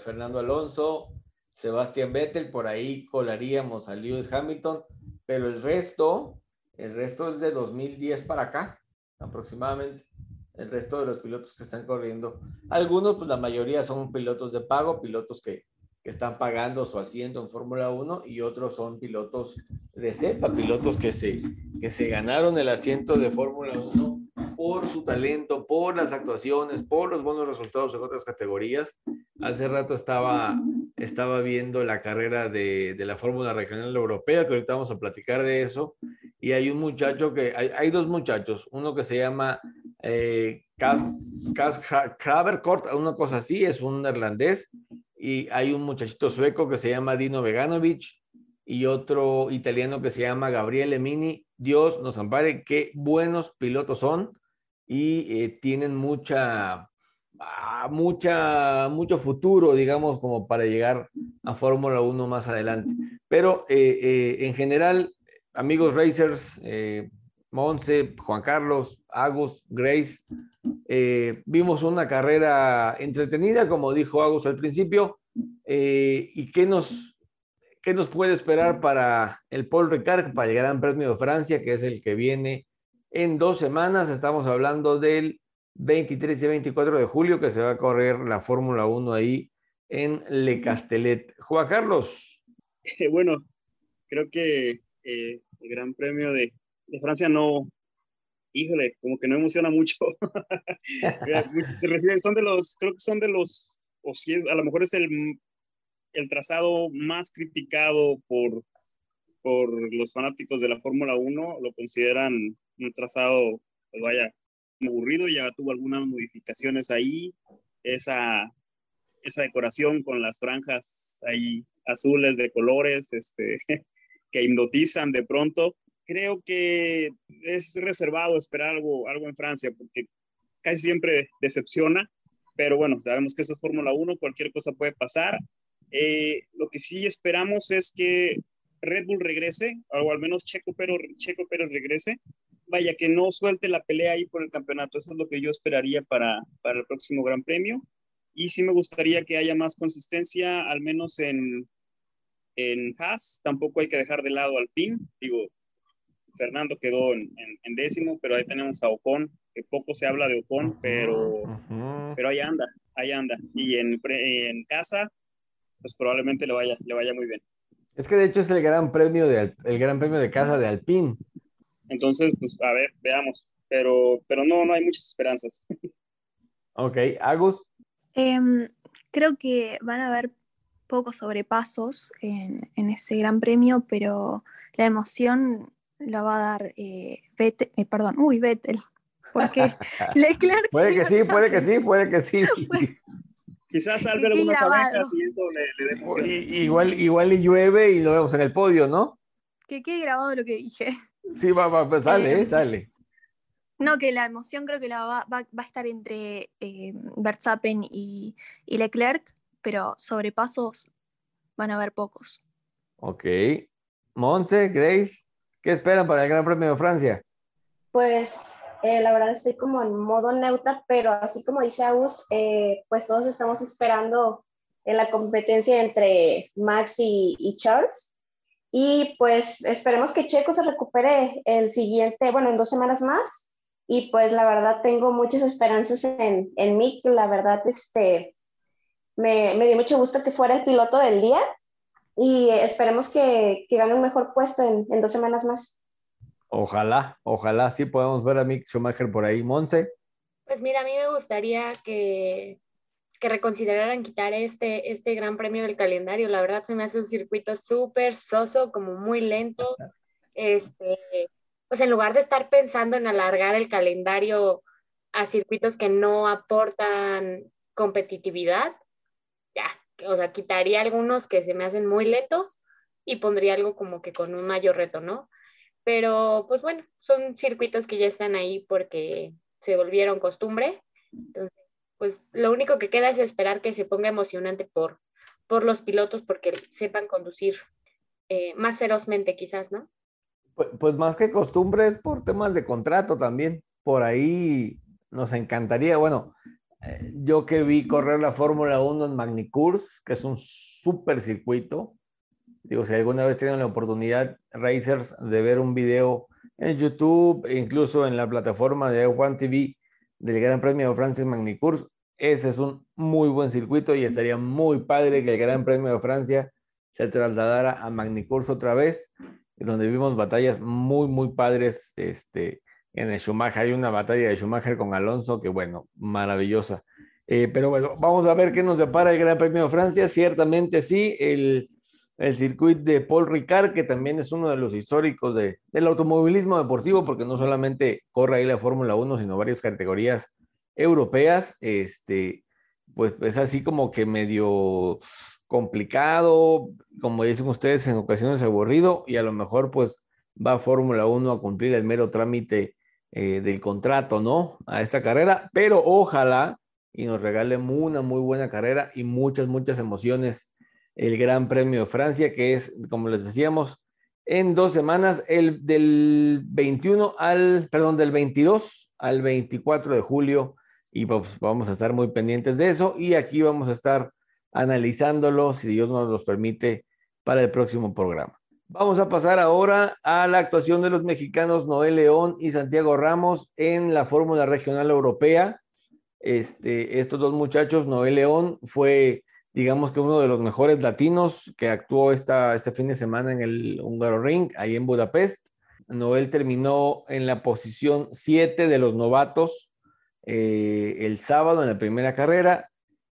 Fernando Alonso, Sebastián Vettel, por ahí colaríamos a Lewis Hamilton, pero el resto, el resto es de 2010 para acá, aproximadamente. El resto de los pilotos que están corriendo. Algunos, pues la mayoría son pilotos de pago, pilotos que, que están pagando su asiento en Fórmula 1 y otros son pilotos de cepa, pilotos que se, que se ganaron el asiento de Fórmula 1 por su talento, por las actuaciones, por los buenos resultados en otras categorías. Hace rato estaba, estaba viendo la carrera de, de la Fórmula Regional Europea, que ahorita vamos a platicar de eso, y hay un muchacho que, hay, hay dos muchachos, uno que se llama eh, Kas, una cosa así, es un neerlandés, y hay un muchachito sueco que se llama Dino Veganovic y otro italiano que se llama Gabriele Mini. Dios nos ampare, qué buenos pilotos son y eh, tienen mucha, ah, mucha, mucho futuro, digamos, como para llegar a Fórmula 1 más adelante. Pero eh, eh, en general, amigos racers, Monse, Juan Carlos, Agus, Grace, eh, vimos una carrera entretenida, como dijo Agus al principio. Eh, ¿Y qué nos, qué nos puede esperar para el Paul Ricard, para el Gran Premio de Francia, que es el que viene en dos semanas? Estamos hablando del 23 y 24 de julio, que se va a correr la Fórmula 1 ahí en Le Castellet. Juan Carlos. bueno, creo que eh, el Gran Premio de, de Francia no, híjole, como que no emociona mucho. son de los, creo que son de los, o si es, a lo mejor es el, el trazado más criticado por, por los fanáticos de la Fórmula 1, lo consideran un trazado, pues vaya, aburrido, ya tuvo algunas modificaciones ahí, esa, esa decoración con las franjas ahí azules de colores, este, que hipnotizan de pronto, creo que es reservado esperar algo, algo en Francia, porque casi siempre decepciona, pero bueno, sabemos que eso es Fórmula 1, cualquier cosa puede pasar. Eh, lo que sí esperamos es que Red Bull regrese, o al menos Checo Pérez, Checo Pérez regrese, vaya, que no suelte la pelea ahí por el campeonato, eso es lo que yo esperaría para, para el próximo Gran Premio. Y sí me gustaría que haya más consistencia, al menos en, en Haas, tampoco hay que dejar de lado al PIN, digo, Fernando quedó en, décimo, pero ahí tenemos a Ocon, que poco se habla de Ocon, pero, pero ahí anda, ahí anda. Y en, en casa, pues probablemente le vaya, le vaya muy bien. Es que de hecho es el gran premio de, el gran premio de casa de Alpine. Entonces, pues a ver, veamos. Pero, pero no, no hay muchas esperanzas. Ok, Agus. Em, creo que van a haber pocos sobrepasos en, en, ese gran premio, pero la emoción la va a dar eh, Vettel, eh, perdón, uy, Vettel, porque Leclerc... puede que sí, puede que sí, puede que sí. Quizás salve algunas abejas y eso le, le Igual, igual y llueve y lo vemos en el podio, ¿no? Que quede grabado lo que dije. Sí, va, va, pues sale, eh, sale. No, que la emoción creo que la va, va, va a estar entre eh, Verstappen y, y Leclerc, pero sobrepasos van a haber pocos. Ok. Monse, Grace. ¿Qué esperan para el Gran Premio de Francia? Pues eh, la verdad estoy como en modo neutra, pero así como dice Agus, eh, pues todos estamos esperando en la competencia entre Max y, Charles. Y pues esperemos que Checo se recupere el siguiente, bueno, en dos semanas más. Y pues la verdad tengo muchas esperanzas en, en Mick. La verdad, este, me, me dio mucho gusto que fuera el piloto del día y esperemos que, que gane un mejor puesto en, en, dos semanas más. Ojalá, ojalá sí podamos ver a Mick Schumacher por ahí. Monse. Pues mira, a mí me gustaría que, que reconsideraran quitar este, este gran premio del calendario. La verdad se me hace un circuito súper soso, como muy lento. Este, pues en lugar de estar pensando en alargar el calendario a circuitos que no aportan competitividad, ya, o sea, quitaría algunos que se me hacen muy lentos y pondría algo como que con un mayor reto, ¿no? Pero pues bueno, son circuitos que ya están ahí porque se volvieron costumbre. Entonces, pues lo único que queda es esperar que se ponga emocionante por, por los pilotos porque sepan conducir eh, más ferozmente quizás, ¿no? Pues, pues, más que costumbre es por temas de contrato también. Por ahí nos encantaría, bueno, yo que vi correr la Fórmula 1 en Magnicurs, que es un súper circuito. Digo, si alguna vez tienen la oportunidad, Racers, de ver un video en YouTube, incluso en la plataforma de F1 TV del Gran Premio de Francis Magnicurs, ese es un muy buen circuito y estaría muy padre que el Gran Premio de Francia se trasladara a Magny-Cours otra vez, donde vimos batallas muy, muy padres este, en el Schumacher. Hay una batalla de Schumacher con Alonso que, bueno, maravillosa. Eh, pero bueno, vamos a ver qué nos depara el Gran Premio de Francia. Ciertamente sí, el, el circuito de Paul Ricard, que también es uno de los históricos de, del automovilismo deportivo, porque no solamente corre ahí la Fórmula 1, sino varias categorías europeas. Este, pues es así como que medio complicado, como dicen ustedes, en ocasiones aburrido, y a lo mejor pues va Fórmula 1 a cumplir el mero trámite eh, del contrato, ¿no? A esa carrera, pero ojalá y nos regale una muy buena carrera y muchas, muchas emociones el Gran Premio de Francia, que es, como les decíamos, en dos semanas, el del 21 al, perdón, del 22 al 24 de julio, y pues vamos a estar muy pendientes de eso, y aquí vamos a estar analizándolo, si Dios nos los permite, para el próximo programa. Vamos a pasar ahora a la actuación de los mexicanos Noel León y Santiago Ramos en la Fórmula Regional Europea. Este, estos dos muchachos, Noel León fue, digamos que uno de los mejores latinos que actuó esta, este fin de semana en el Húngaro Ring, ahí en Budapest. Noel terminó en la posición 7 de los novatos eh, el sábado en la primera carrera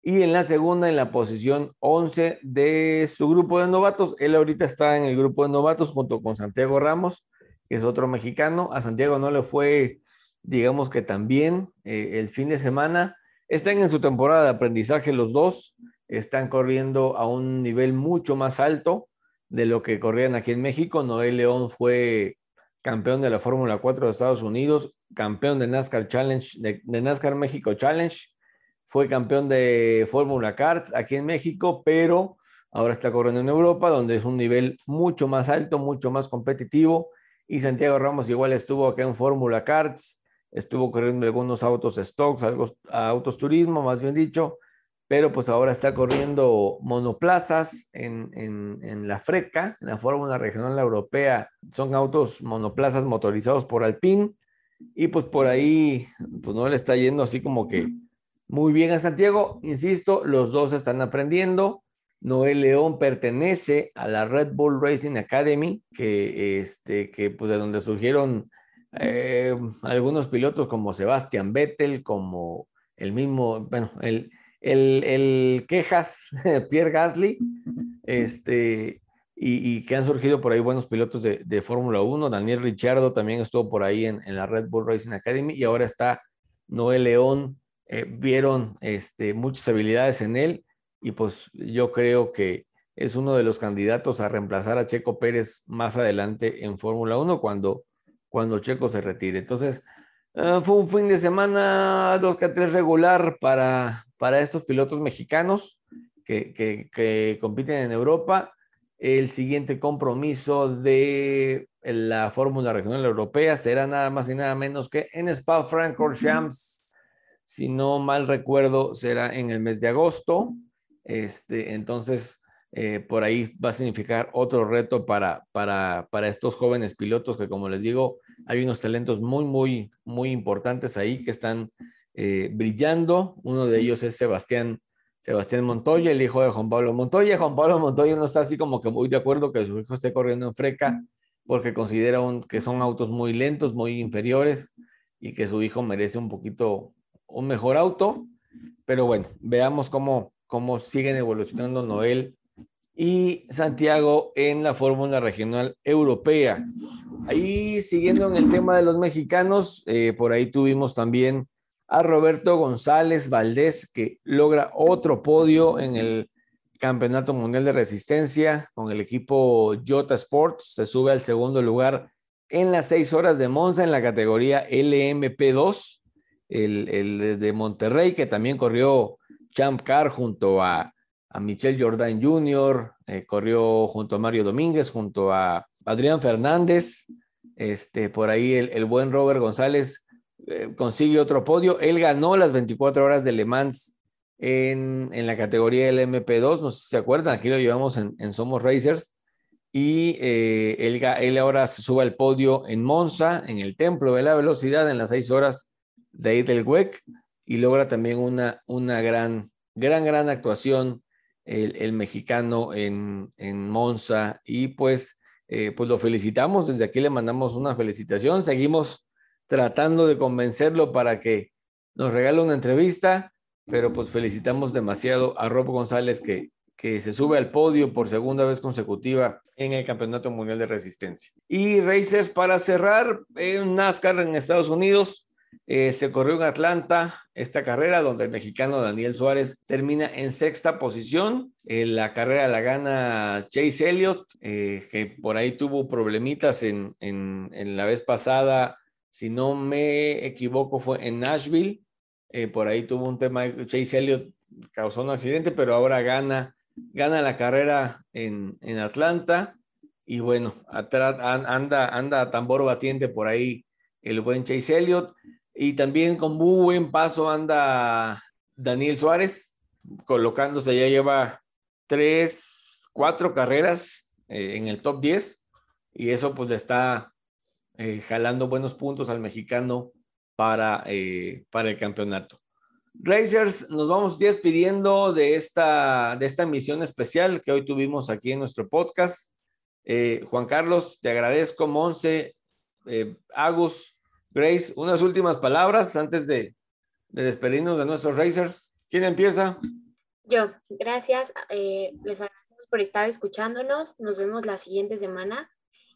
y en la segunda en la posición 11 de su grupo de novatos. Él ahorita está en el grupo de novatos junto con Santiago Ramos, que es otro mexicano. A Santiago no le fue, digamos que también eh, el fin de semana. Están en su temporada de aprendizaje los dos, están corriendo a un nivel mucho más alto de lo que corrían aquí en México. Noel León fue campeón de la Fórmula 4 de Estados Unidos, campeón de NASCAR Challenge, de, de NASCAR México Challenge, fue campeón de Fórmula Karts aquí en México, pero ahora está corriendo en Europa, donde es un nivel mucho más alto, mucho más competitivo. Y Santiago Ramos igual estuvo acá en Fórmula Karts, estuvo corriendo algunos autos stocks, autos turismo, más bien dicho, pero pues ahora está corriendo monoplazas en, en la FRECA, en la Fórmula Regional Europea. Son autos monoplazas motorizados por Alpine y pues por ahí, pues no le está yendo así como que muy bien a Santiago. Insisto, los dos están aprendiendo. Noel León pertenece a la Red Bull Racing Academy, que, este, que pues de donde surgieron eh, algunos pilotos como Sebastian Vettel, como el mismo, bueno, el, el, el Quejas, Pierre Gasly, este, y, que han surgido por ahí buenos pilotos de, de Fórmula 1. Daniel Ricciardo también estuvo por ahí en, en, la Red Bull Racing Academy y ahora está Noel León eh, vieron este, muchas habilidades en él y pues yo creo que es uno de los candidatos a reemplazar a Checo Pérez más adelante en Fórmula 1 cuando, cuando Checo se retire. Entonces, eh, fue un fin de semana 2 k 3 regular para, para estos pilotos mexicanos que, que, que, compiten en Europa. El siguiente compromiso de la Fórmula Regional Europea será nada más y nada menos que en Spa-Francorchamps si no mal recuerdo, será en el mes de agosto. Este, entonces, eh, por ahí va a significar otro reto para, para, para estos jóvenes pilotos que, como les digo, hay unos talentos muy, muy, muy importantes ahí que están eh, brillando. Uno de ellos es Sebastián, Sebastián Montoya, el hijo de Juan Pablo Montoya. Juan Pablo Montoya no está así como que muy de acuerdo que su hijo esté corriendo en freca porque considera que son autos muy lentos, muy inferiores y que su hijo merece un poquito un mejor auto, pero bueno, veamos cómo, cómo siguen evolucionando Noel y Santiago en la Fórmula Regional Europea. Ahí siguiendo en el tema de los mexicanos, eh, por ahí tuvimos también a Roberto González Valdés, que logra otro podio en el Campeonato Mundial de Resistencia con el equipo Jota Sports. Se sube al segundo lugar en las seis horas de Monza en la categoría LMP2 el, de Monterrey, que también corrió Champ Car junto a, a Michel Jordan Jr., eh, corrió junto a Mario Domínguez, junto a Adrián Fernández, este, por ahí el, buen Robert González eh, consigue otro podio. Él ganó las 24 horas de Le Mans en, en la categoría LMP2, no sé si se acuerdan, aquí lo llevamos en, en Somos Racers. Y eh, él, él, ahora se sube al podio en Monza, en el Templo de la Velocidad, en las seis horas de Edelweck. y logra también una, una gran, gran, gran actuación el, mexicano en, en, Monza y pues, eh, pues lo felicitamos, desde aquí le mandamos una felicitación, seguimos tratando de convencerlo para que nos regale una entrevista, pero pues felicitamos demasiado a Rob González que, que se sube al podio por segunda vez consecutiva en el Campeonato Mundial de Resistencia. Y Racers para cerrar, en NASCAR en Estados Unidos, eh, se corrió en Atlanta esta carrera donde el mexicano Daniel Suárez termina en sexta posición. Eh, la carrera la gana Chase Elliott, eh, que por ahí tuvo problemitas en, en, en, la vez pasada, si no me equivoco, fue en Nashville. por ahí tuvo un tema, Chase Elliott causó un accidente, pero ahora gana gana la carrera en, Atlanta y bueno, anda, anda tambor batiente por ahí el buen Chase Elliott y también con muy buen paso anda Daniel Suárez colocándose, ya lleva tres, cuatro carreras eh, en el top 10 y eso pues le está eh, jalando buenos puntos al mexicano para, eh, para el campeonato. Racers, nos vamos despidiendo de esta, de esta misión especial que hoy tuvimos aquí en nuestro podcast. Juan Carlos, te agradezco, Monse, Agus, Grace, unas últimas palabras antes de, despedirnos de nuestros Racers. ¿Quién empieza? Yo, gracias. Eh, les agradecemos por estar escuchándonos. Nos vemos la siguiente semana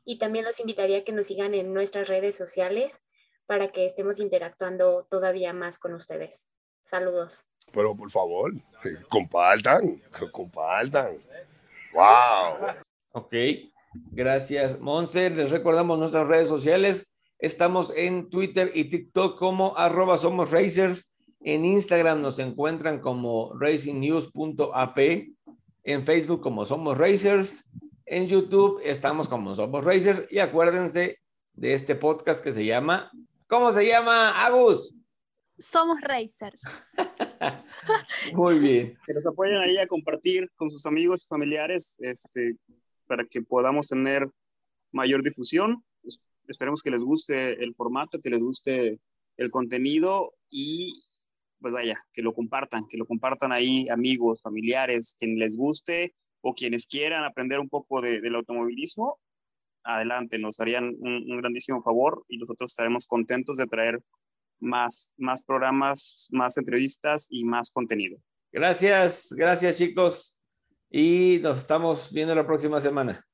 y también los invitaría a que nos sigan en nuestras redes sociales para que estemos interactuando todavía más con ustedes. Saludos. Pero por favor, compartan, compartan. Wow. Ok, gracias, Monse. Les recordamos nuestras redes sociales. Estamos en Twitter y TikTok como arroba somos racers. En Instagram nos encuentran como racingnews.ap. En Facebook como Somos Racers. En YouTube estamos como Somos Racers. Y acuérdense de este podcast que se llama, ¿cómo se llama, Agus? Somos Racers. Muy bien. Que nos apoyen ahí a compartir con sus amigos y familiares este, para que podamos tener mayor difusión. Esperemos que les guste el formato, que les guste el contenido y pues vaya, que lo compartan, que lo compartan ahí amigos, familiares, quien les guste o quienes quieran aprender un poco del automovilismo, adelante, nos harían un grandísimo favor y nosotros estaremos contentos de traer más, más programas, más entrevistas y más contenido. Gracias, gracias chicos y nos estamos viendo la próxima semana.